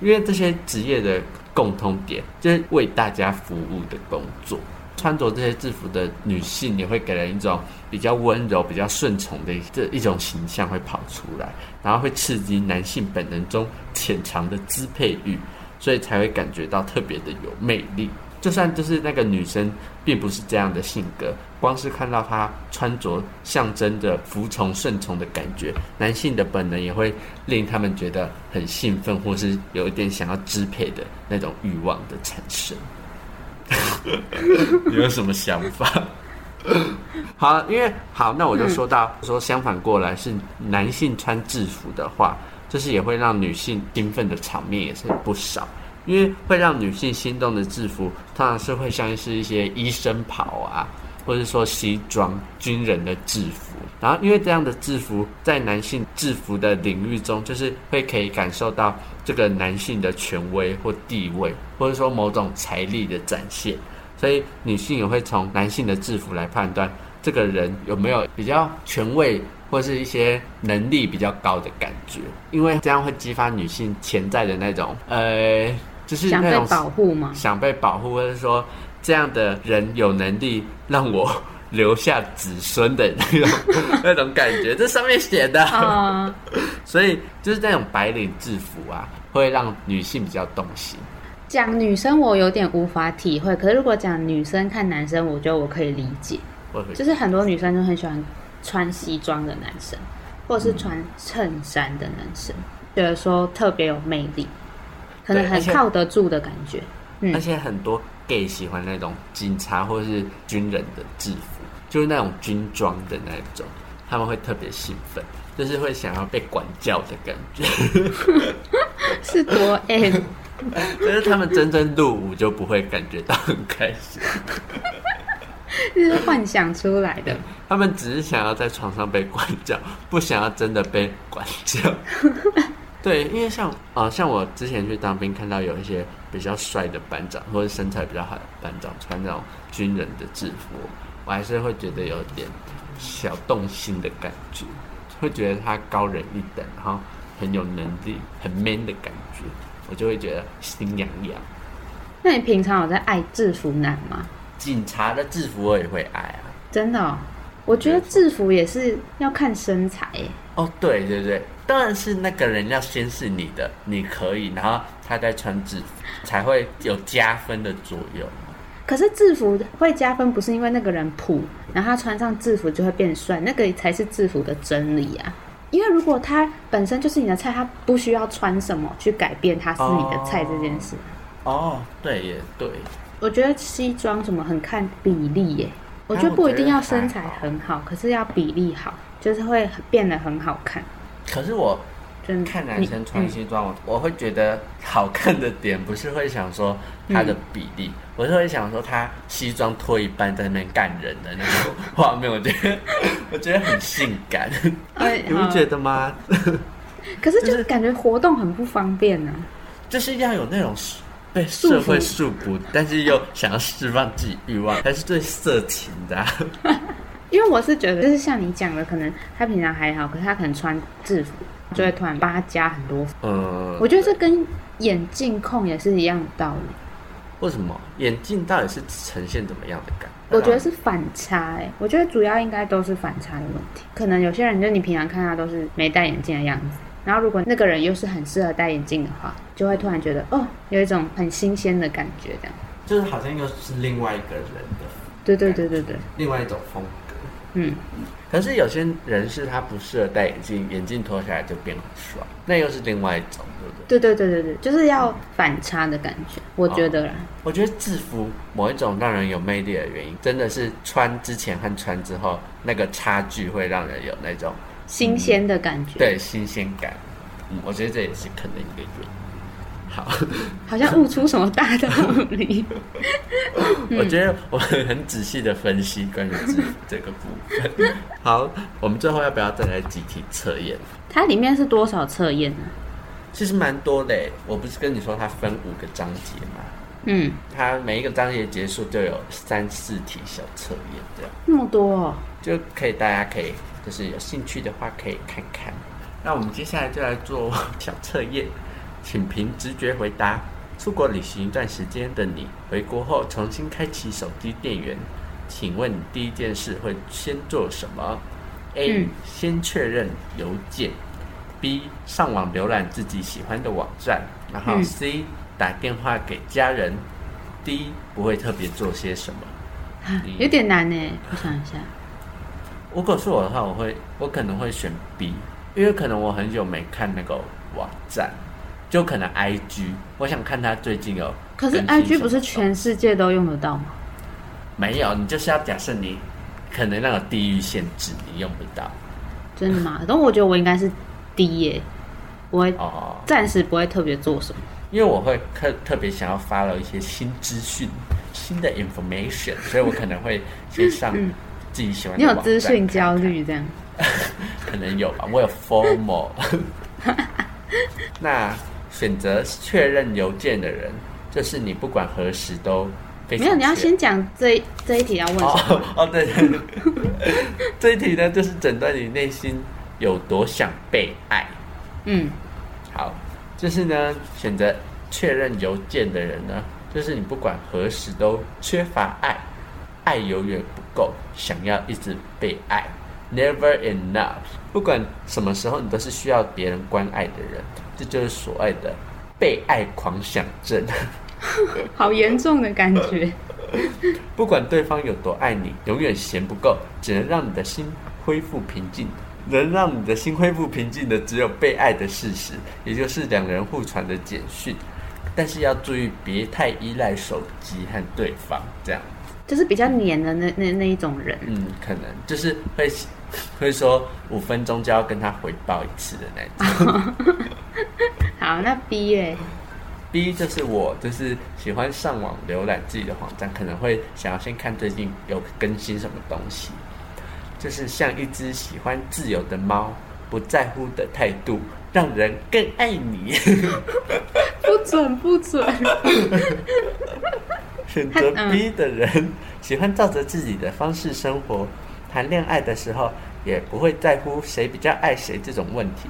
因为这些职业的共通点就是为大家服务的工作。穿着这些制服的女性也会给人一种比较温柔、比较顺从的这一种形象会跑出来，然后会刺激男性本能中潜藏的支配欲，所以才会感觉到特别的有魅力。就算就是那个女生并不是这样的性格，光是看到她穿着象征着服从、顺从的感觉，男性的本能也会令他们觉得很兴奋，或是有一点想要支配的那种欲望的产生。你 [LAUGHS] 有什么想法？[LAUGHS] 好，因为好，那我就说到、说相反过来是男性穿制服的话，就是也会让女性兴奋的场面也是不少。因为会让女性心动的制服，通常是会像是一些医生袍啊，或者说西装、军人的制服。然后，因为这样的制服在男性制服的领域中，就是会可以感受到这个男性的权威或地位，或者说某种财力的展现。所以，女性也会从男性的制服来判断这个人有没有比较权威或是一些能力比较高的感觉，因为这样会激发女性潜在的那种呃，就是想被那种保护吗？想被保护，或者说这样的人有能力让我留下子孙的那种那种感觉，这上面写的。啊 [LAUGHS] [LAUGHS] 所以就是那种白领制服啊，会让女性比较动心。讲女生我有点无法体会，可是如果讲女生看男生，我觉得我可以理解。就是很多女生都很喜欢穿西装的男生，或者是穿衬衫的男生，觉得说特别有魅力，可能很靠得住的感觉。嗯而且很多 gay 喜欢那种警察或者是军人的制服，就是那种军装的那种，他们会特别兴奋，就是会想要被管教的感觉。[LAUGHS] 是多 M，[LAUGHS] 但是他们真正入伍就不会感觉到很开心，这 [LAUGHS] 是幻想出来的。他们只是想要在床上被管教，[LAUGHS] 不想要真的被管教。[LAUGHS] 对，因为像啊、呃像我之前去当兵，看到有一些比较帅的班长，或者身材比较好的班长，穿那种军人的制服，我还是会觉得有点小动心的感觉，会觉得他高人一等，然后很有能力、很 man 的感觉，我就会觉得心痒痒。那你平常有在爱制服男吗？警察的制服我也会爱啊。真的、哦，我觉得制服也是要看身材耶。哦，对对对，当然是那个人要先是你的，你可以，然后他再穿制服，才会有加分的作用。可是制服会加分，不是因为那个人普，然后他穿上制服就会变帅，那个才是制服的真理啊。因为如果他本身就是你的菜，他不需要穿什么去改变他是你的菜这件事。哦，对也对，我觉得西装什么很看比例耶，我觉得不一定要身材很好，可是要比例好，就是会变得很好看。可是我真的。看男生穿西装，我我会觉得好看的点不是会想说他的比例，我是会想说他西装脱一半在那边干人的那种画面，我觉得我觉得很性感，哎 [LAUGHS] 你不觉得吗？可是就 [LAUGHS] 就是感觉活动很不方便呢、就是要有那种被社会束缚，但是又想要释放自己欲望，才是最色情的啊、[LAUGHS] 因为我是觉得，就是像你讲的，可能他平常还好，可是他可能穿制服，就会突然帮他加很多。嗯，我觉得这跟眼镜控也是一样的道理。为什么眼镜到底是呈现怎么样的感？我觉得是反差哎、我觉得主要应该都是反差的问题。可能有些人就你平常看他都是没戴眼镜的样子，然后如果那个人又是很适合戴眼镜的话，就会突然觉得哦，有一种很新鲜的感觉，这样。就是好像又是另外一个人的对对对对对，另外一种风格。嗯，可是有些人是他不适合戴眼镜，眼镜脱下来就变很帅，那又是另外一种，对不对？对对对对对，就是要反差的感觉，我觉得啦。我觉得制服某一种让人有魅力的原因，真的是穿之前和穿之后那个差距会让人有那种新鲜的感觉，，对新鲜感。嗯，我觉得这也是可能一个原因。好，[LAUGHS] 好像悟出什么大道理。[LAUGHS] 我觉得我很仔细的分析关于制服这个部分。[LAUGHS] 好，我们最后要不要再来集体测验？它里面是多少测验呢？其实蛮多的，我不是跟你说它分五个章节吗？嗯，它每一个章节结束就有三四题小测验，这样那么多哦。就可以大家可以就是有兴趣的话可以看看。那我们接下来就来做 [LAUGHS] 小测验，请凭直觉回答。出国旅行一段时间的你，回国后重新开启手机电源，请问你第一件事会先做什么？A. 嗯先确认邮件；B. 上网浏览自己喜欢的网站；然后嗯 C. 打电话给家人；D. 不会特别做些什么。你有点难呢，我想一下。如果是我的话，我会我可能会选 B，因为可能我很久没看那个网站，就可能 IG，我想看他最近有可是 IG 不是全世界都用得到吗？没有，你就是要假设你可能那个地域限制，你用不到真的吗？但我觉得我应该是 D 耶，我会哦，暂时不会特别做什么。因为我会特特别想要发了一些新资讯、新的 information，所以我可能会先上自己喜欢嗯你有资讯焦虑这样？[LAUGHS] 可能有吧，我有 formal。[LAUGHS] 那选择确认邮件的人，就是你不管何时都非常没有，你要先讲这一这一题要问什么？哦 [LAUGHS] 哦对对对，这一题呢就是诊断你内心有多想被爱。嗯，好，就是呢选择确认邮件的人呢，就是你不管何时都缺乏爱，爱永远不够，想要一直被爱，never enough。不管什么时候，你都是需要别人关爱的人，这就是所谓的被爱狂想症。[LAUGHS] 好严重的感觉。[LAUGHS] 不管对方有多爱你，永远嫌不够，只能让你的心恢复平静。能让你的心恢复平静的，只有被爱的事实，也就是两人互传的简讯。但是要注意，别太依赖手机和对方，这样，就是比较黏的那那那一种人，嗯，可能就是会 [LAUGHS] 会说五分钟就要跟他回报一次的那种。[LAUGHS] 好，那 B 嘞？B 就是我，就是喜欢上网浏览自己的网站，可能会想要先看最近有更新什么东西，就是像一只喜欢自由的猫，不在乎的态度，让人更爱你。不 [LAUGHS] 准不准。选择嗯 B 的人 [LAUGHS] 喜欢照着自己的方式生活，谈恋爱的时候也不会在乎谁比较爱谁这种问题，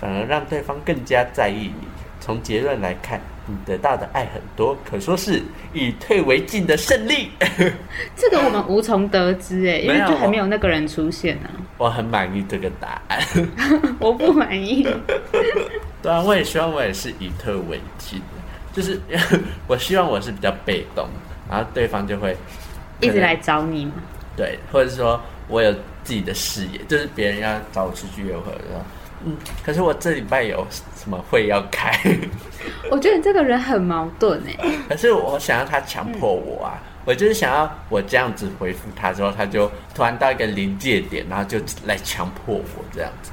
反而让对方更加在意你。从结论来看，你得到的爱很多，可说是以退为进的胜利。[LAUGHS] 这个我们无从得知哎，因为就还没有那个人出现呢、我很满意这个答案。[LAUGHS] 我不满意。对啊，我也希望我也是以退为进的，就是 [LAUGHS] 我希望我是比较被动，然后对方就会一直来找你嘛。对，或者是说我有自己的事业，就是别人要找我出去约会的时候，嗯，可是我这礼拜有什么会要开，[LAUGHS] 我觉得你这个人很矛盾哎。可是我想要他强迫我啊，我就是想要我这样子回复他之后，他就突然到一个临界点，然后就来强迫我这样子，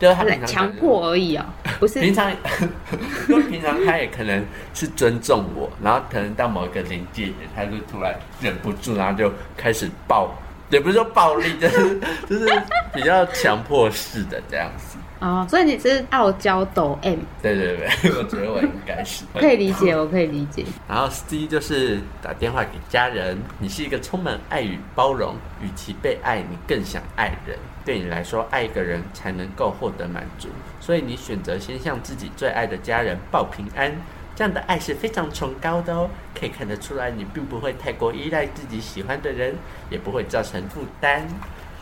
就是他来强迫而已哦，不是平常，[LAUGHS] 因为平常他也可能是尊重我，然后可能到某一个临界点，他就突然忍不住，然后就开始暴也不是说暴力，就是就是比较强迫式的这样子。哦，所以你是傲娇抖 M，对对对，[LAUGHS] 我觉得我应该是可以理解，我可以理解。然后 C 就是打电话给家人，你是一个充满爱与包容，与其被爱，你更想爱人。对你来说，爱一个人才能够获得满足，所以你选择先向自己最爱的家人报平安。这样的爱是非常崇高的哦，可以看得出来，你并不会太过依赖自己喜欢的人，也不会造成负担。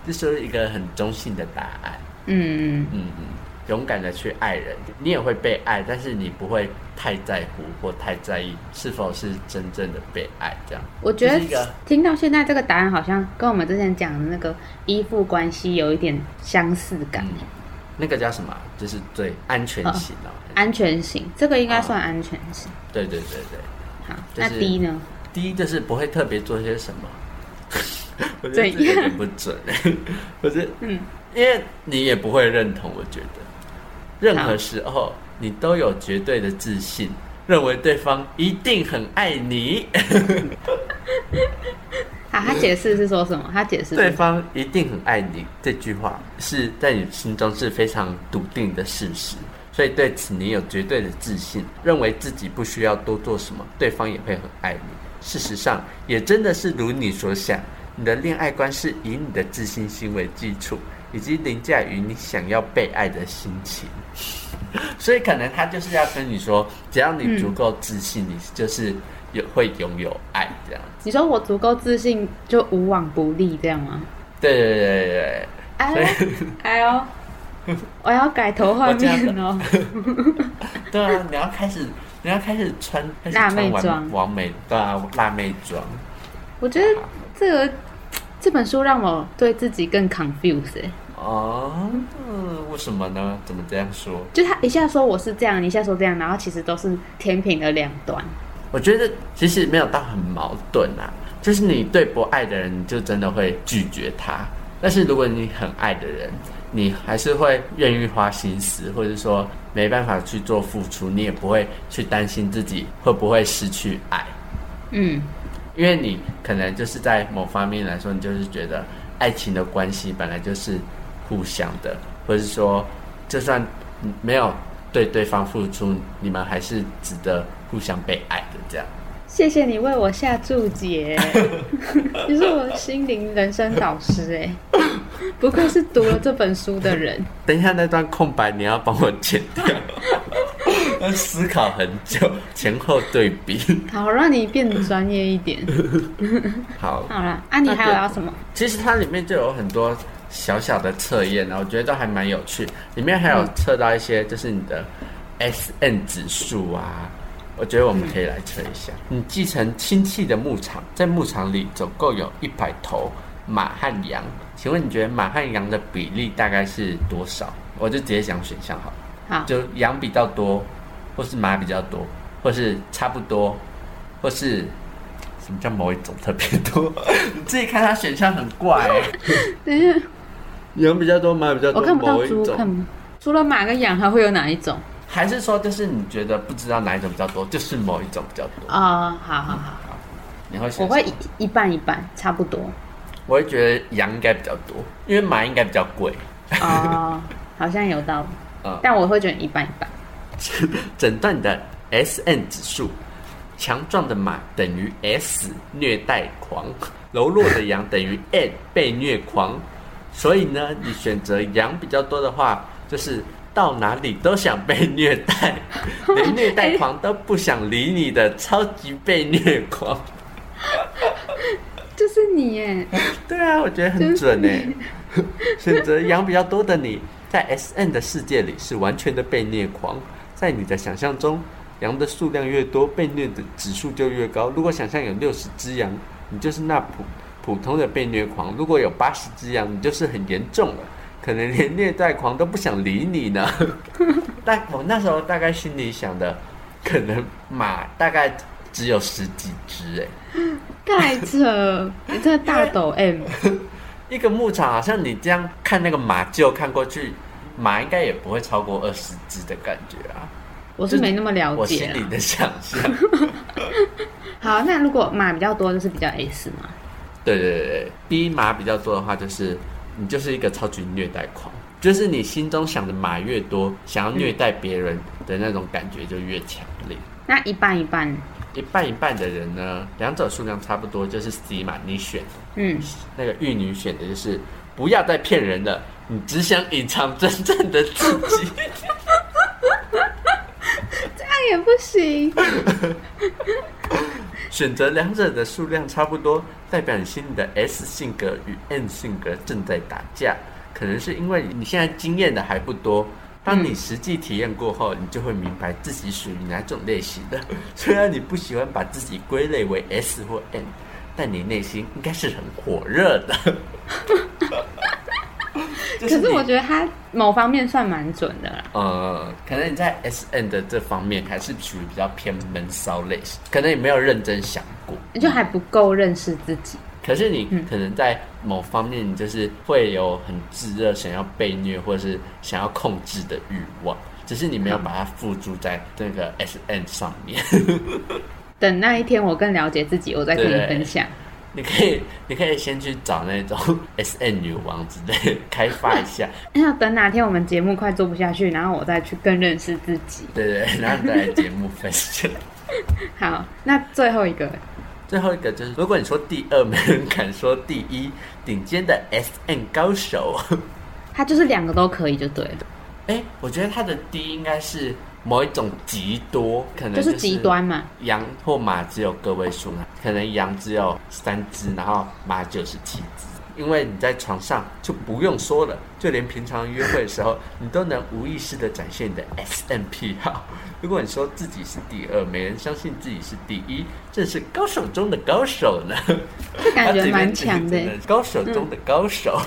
这是一个很中性的答案。嗯，嗯嗯，勇敢的去爱人，你也会被爱，但是你不会太在乎或太在意是否是真正的被爱。这样，我觉得听到现在这个答案好像跟我们之前讲的那个依附关系有一点相似感。嗯那个叫什么？就是最安全型哦。安全型，这个应该算安全型。对对对对。好，就是那 D 呢？第一就是不会特别做些什么，[LAUGHS] 我觉得怎这有点不准哎。我觉得，嗯，因为你也不会认同，我觉得任何时候你都有绝对的自信，认为对方一定很爱你，[LAUGHS] 好，他解释是说什么？他解释对方一定很爱你这句话是在你心中是非常笃定的事实。所以对此你有绝对的自信，认为自己不需要多做什么，对方也会很爱你。事实上，也真的是如你所想，你的恋爱观是以你的自信心为基础，以及凌驾于你想要被爱的心情。[LAUGHS] 所以可能他就是要跟你说，只要你足够自信，你就是有会拥有爱这样。你说我足够自信就无往不利这样吗？对对对对对。哎呦，[LAUGHS] 哎呦，我要改头换面哦。[LAUGHS] 对啊，你要开始，你要开始穿辣妹装完美对啊，辣妹装。我觉得这个这本书让我对自己更 confused 哎、哦，嗯，为什么呢？怎么这样说？就他一下说我是这样，一下说这样，然后其实都是天平的两端。我觉得其实没有到很矛盾啊，就是你对不爱的人，你就真的会拒绝他；但是如果你很爱的人，你还是会愿意花心思，或者说没办法去做付出，你也不会去担心自己会不会失去爱。嗯，因为你可能就是在某方面来说，你就是觉得爱情的关系本来就是互相的，或者是说，就算没有对对方付出，你们还是值得互相被爱的。这样，谢谢你为我下注解，[LAUGHS] 你是我心灵人生导师哎，不愧是读了这本书的人。等一下那段空白你要帮我剪掉，[LAUGHS] 要思考很久，前后对比。好，让你变得专业一点。[LAUGHS] 好，好啦，啊，你还有要什么？其实它里面就有很多小小的测验，然后我觉得都还蛮有趣。里面还有测到一些就是你的 S N 指数啊，我觉得我们可以来测一下。你继承亲戚的牧场，在牧场里总共有一百头马和羊，请问你觉得马和羊的比例大概是多少？我就直接讲选项好了，好，就羊比较多，或是马比较多，或是差不多，或是。什么叫某一种特别多？你 [LAUGHS] 自己看它选项很怪、欸。[LAUGHS] 等一下，羊比较多，马比较多，我看不到猪，某一种看不除了马跟羊，还会有哪一种？还是说就是你觉得不知道哪一种比较多，就是某一种比较多？哦，好好好，你会选我会一一半一半，差不多。我会觉得羊应该比较多，因为马应该比较贵。哦，[LAUGHS] 好像有道理，嗯，但我会觉得一半一半。[LAUGHS] 诊断你的 S N 指数，强壮的马等于 S 虐待狂，柔弱的羊等于 N 被虐狂。所以呢，你选择羊比较多的话，就是到哪里都想被虐待，[LAUGHS] 连虐待狂都不想理你的超级被虐狂。就是你耶，对啊，我觉得很准呢。选择羊比较多的你，在 S N 的世界里是完全的被虐狂。在你的想象中，羊的数量越多，被虐的指数就越高。如果想象有六十只羊，你就是那普普通的被虐狂；如果有八十只羊，你就是很严重了，可能连虐待狂都不想理你呢。[LAUGHS] 但我那时候大概心里想的，可能马大概只有十几只哎。太扯！你这个大抖 M，[LAUGHS] 一个牧场好像你这样看那个马厩看过去，马应该也不会超过二十只的感觉啊。我是没那么了解我。心里的想象，[LAUGHS] 好，那如果马比较多，就是比较 S 嘛。对对对对，B 马比较多的话，就是你就是一个超级虐待狂，就是你心中想的马越多，想要虐待别人的那种感觉就越强烈。那一半一半，一半一半的人呢，两者数量差不多，就是 C 嘛，你选嗯，那个玉女选的就是不要再骗人了，你只想隐藏真正的自己。[LAUGHS] 这样也不行。[LAUGHS] 选择两者的数量差不多，代表你心里的 S 性格与 N 性格正在打架。可能是因为你现在经验的还不多，当你实际体验过后，你就会明白自己属于哪种类型的。[LAUGHS] 虽然你不喜欢把自己归类为 S 或 N，但你内心应该是很火热的。[LAUGHS] [LAUGHS] 就可是我觉得他某方面算蛮准的啦。呃，可能你在 S N 的这方面还是属于比较偏闷骚类型，可能你没有认真想过。就还不够认识自己。可是你嗯可能在某方面，你就是会有很炙热想要被虐或者是想要控制的欲望，只是你没有把它付诸在那个 S N 上面。[LAUGHS] 等那一天我更了解自己，我再跟你分享。你可以，你可以先去找那种 [LAUGHS] S N 女王之类的开发一下，[LAUGHS] 那等哪天我们节目快做不下去，然后我再去更认识自己。对对对，然后再来节目分享。[LAUGHS] 好，那最后一个，最后一个就是，如果你说第二，没人敢说第一，顶尖的 S N 高手。他就是两个都可以就对了，哎，我觉得他的第一应该是某一种极多，可能就是极端嘛。羊或马只有个位数，可能羊只有三只，然后马九十七只。因为你在床上就不用说了，就连平常约会的时候，你都能无意识的展现你的 S M 癖好。[LAUGHS] 如果你说自己是第二，没人相信自己是第一，这是高手中的高手呢。这感觉蛮强的。[LAUGHS] 高手中的高手。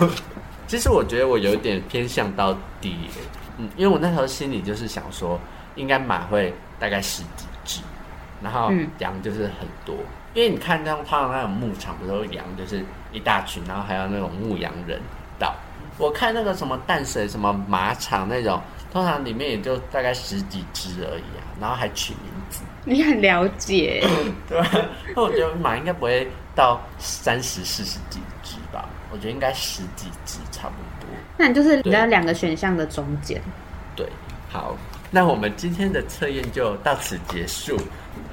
其实我觉得我有点偏向到第一，嗯，因为我那时候心里就是想说，应该马会大概十几只，然后嗯羊就是很多。因为你看那种通常那种牧场，不都是羊就是一大群，然后还有那种牧羊人到。我看那个什么淡水什么马场那种，通常里面也就大概十几只而已啊，然后还取名字。你很了解，[COUGHS] 对吧？那我觉得马应该不会到三十、四十几只吧，我觉得应该十几只差不多。那你就是你对在两个选项的中间。对，好，[LAUGHS] 那我们今天的测验就到此结束。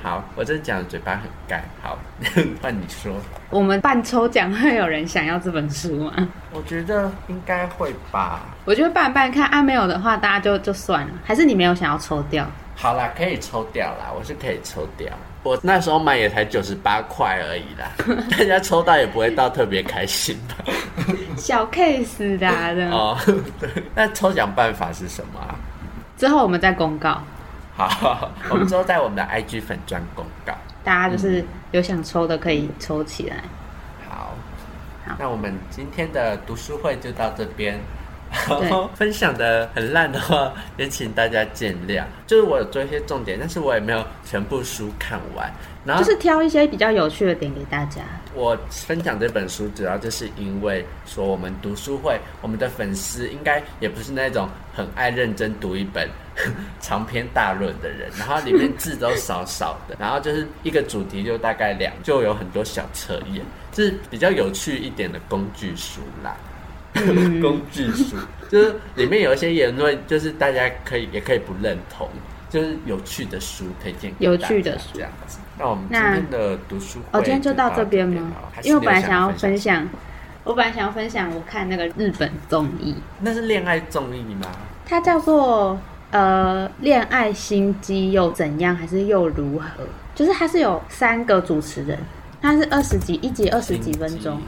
好，我真的讲的嘴巴很干。好，[LAUGHS] 换你说。我们办抽奖会有人想要这本书吗？我觉得应该会吧。我觉得办办看，啊没有的话，大家就就算了。还是你没有想要抽掉？好啦，可以抽掉啦，我是可以抽掉。我那时候买也才九十八块而已啦，[LAUGHS] 大家抽到也不会到特别开心吧？小 case 的、啊，的。哦，对，那抽奖办法是什么啊？之后我们再公告，好，[LAUGHS] 我们之后在我们的 IG 粉专公告。大家就是有想抽的可以抽起来。好好，那我们今天的读书会就到这边。对 [LAUGHS] 分享的很烂的话，也请大家见谅。就是我有做一些重点，但是我也没有全部书看完。然后就是挑一些比较有趣的点给大家。我分享这本书，主要就是因为说我们读书会，我们的粉丝应该也不是那种很爱认真读一本 [LAUGHS] 长篇大论的人，然后里面字都少少的，然后就是一个主题就大概两，就有很多小测验，就是比较有趣一点的工具书啦。[LAUGHS] 工具书就是里面有一些言论，就是大家可以也可以不认同，就是有趣的书推荐给有大家趣的书这样子。那我们今天的读书会哦，今天就到这边吗？因为我本来想要分分享，我本来想要分享我看那个日本综艺，那是恋爱综艺吗？它叫做呃恋爱心机又怎样，还是又如何？就是它是有三个主持人，它是二十几一集二十几分钟，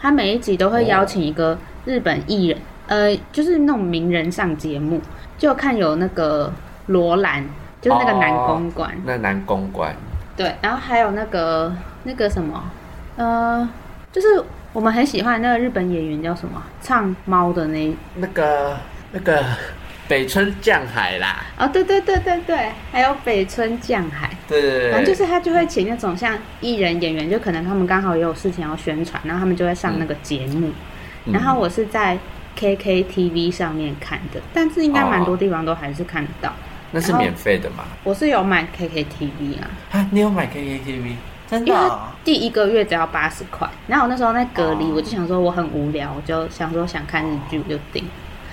他每一集都会邀请一个日本艺人，呃，就是那种名人上节目，就看有那个罗兰，就是那个男公关，那男公关对，然后还有那个那个什么，呃，就是我们很喜欢那个日本演员叫什么，唱猫的那那个那个北村匠海啦，哦，对对对对对，还有北村匠海，对对对，反正就是他就会请那种像艺人演员，就可能他们刚好也有事情要宣传，然后他们就会上那个节目。嗯然后我是在 KKTV 上面看的，但是应该蛮多地方都还是看得到。那是免费的嘛？我是有买 KKTV 啊，啊，你有买 KKTV？真的哦、第一个月只要八十块。然后我那时候在隔离，哦我就想说我很无聊，我就想说想看日剧，我就订。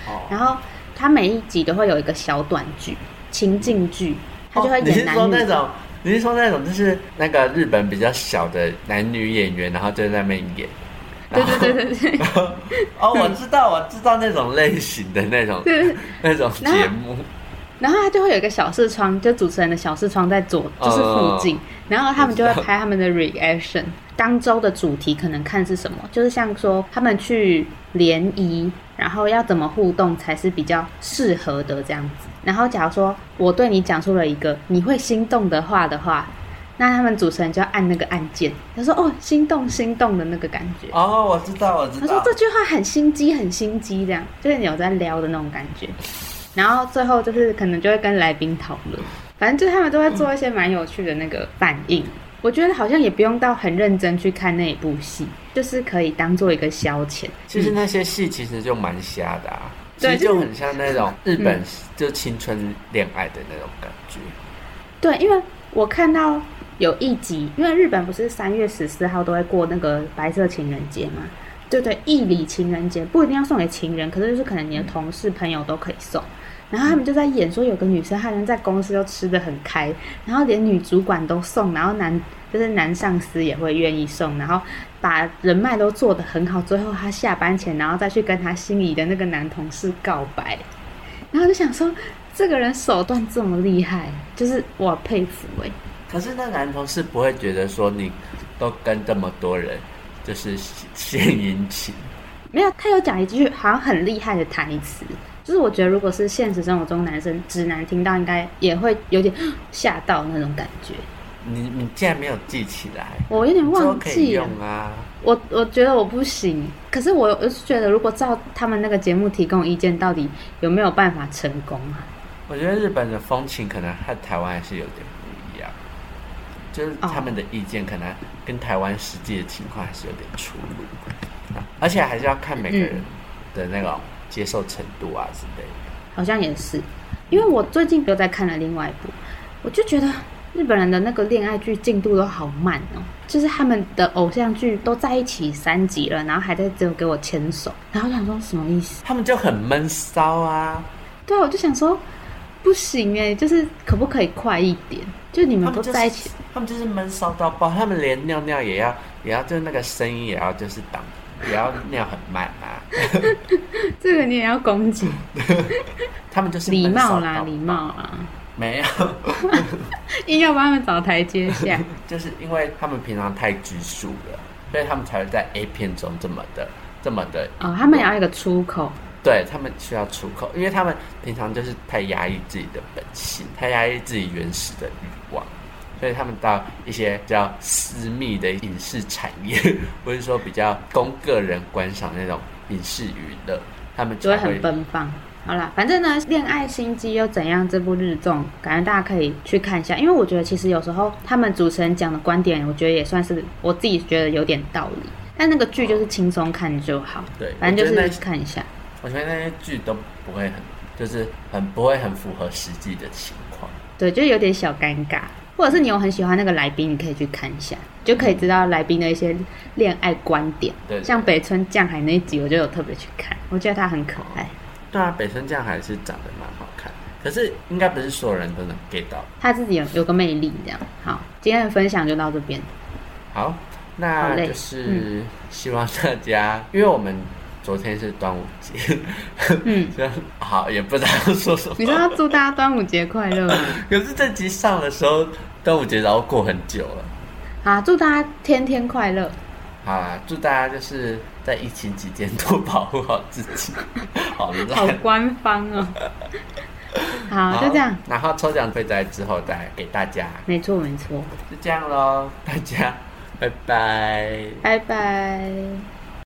哦然后它每一集都会有一个小短剧、情境剧，它就会哦你是。说那种？你是说那种就是那个日本比较小的男女演员，然后就在那边演？对对对对对然后哦，我知道，我知道那种类型的那种对。那种节目。然后他就会有一个小视窗，就主持人的小视窗在左，就是附近，然后他们就会拍他们的 reaction。当周的主题可能看是什么，就是像说他们去联谊，然后要怎么互动才是比较适合的这样子。然后假如说我对你讲出了一个你会心动的话的话，那他们主持人就要按那个按键，他说哦心动心动的那个感觉。哦，我知道，我知道。他说这句话很心机，很心机，这样就是你有在撩的那种感觉。然后最后就是可能就会跟来宾讨论，反正就是他们都会做一些蛮有趣的那个反应。我觉得好像也不用到很认真去看那一部戏，就是可以当做一个消遣。其实那些戏其实就蛮瞎的啊，其对实就很像那种日本嗯就青春恋爱的那种感觉。对，因为我看到有一集，因为日本不是三月十四号都会过那个白色情人节嘛？对对，义理情人节不一定要送给情人，可是就是可能你的同事朋友都可以送。然后他们就在演说，有个女生她能在公司都吃的很开，然后连女主管都送，然后男就是男上司也会愿意送，然后把人脉都做得很好。最后她下班前，然后再去跟她心仪的那个男同事告白，然后就想说，这个人手段这么厉害，就是我佩服哎、可是那男同事不会觉得说你都跟这么多人就是献殷勤，没有，他有讲一句好像很厉害的台词，就是我觉得如果是现实生活中男生直男听到，应该也会有点 [GASPS] 吓到那种感觉。你你竟然没有记起来，我有点忘记了用，啊。我我觉得我不行，可是我我是觉得如果照他们那个节目提供意见，到底有没有办法成功啊？我觉得日本的风情可能和台湾还是有点不一样，就是他们的意见可能跟台湾实际的情况还是有点出入，啊而且还是要看每个人的那种接受程度啊之类的。好像也是，因为我最近又在看了另外一部，我就觉得日本人的那个恋爱剧进度都好慢哦，就是他们的偶像剧都在一起三集了，然后还在只有给我牵手，然后我想说什么意思？他们就很闷骚啊，对啊，我就想说不行哎，就是可不可以快一点？就你们都在一起，他们就是闷骚到爆，他们连尿尿也要也要就是那个声音也要就是挡，也要尿很慢啊。[LAUGHS] 这个你也要攻击。[LAUGHS] 他们就是礼貌啦，到礼貌啦，没有，[LAUGHS] 硬要帮他们找台阶下。就是因为他们平常太拘束了，所以他们才会在 A 片中这么的这么的哦，他们也要一个出口，对他们需要出口，因为他们平常就是太压抑自己的本性，太压抑自己原始的欲望，所以他们到一些比较私密的影视产业，[LAUGHS] 或者说比较供个人观赏那种影视娱乐，他们就会很奔放。好啦，反正呢，《恋爱心机又怎样》这部日综，感觉大家可以去看一下，因为我觉得其实有时候他们主持人讲的观点，我觉得也算是我自己觉得有点道理。但那个剧就是轻松看就好，对反正就是看一下。我觉得那些剧都不会很，就是很不会很符合实际的情况。对，就有点小尴尬，或者是你有很喜欢那个来宾，你可以去看一下，就可以知道来宾的一些恋爱观点。对对像北村降海那一集，我就有特别去看，我觉得他很可爱。对啊，北村匠海是长得蛮好看，可是应该不是所有人都能 get 到。他自己有有个魅力，这样。好，今天的分享就到这边。好，那就是希望大家，因为我们昨天是端午节，嗯，就好也不知道说什么。你说要祝大家端午节快乐。可是这集上的时候，端午节然后过很久了。好，祝大家天天快乐。好啦，祝大家就是在疫情期间多保护好自己。好 [LAUGHS] 好，官方哦。[LAUGHS] 好，就这样。然后抽奖会在之后再给大家，没错，没错。就这样喽，大家拜拜。拜拜。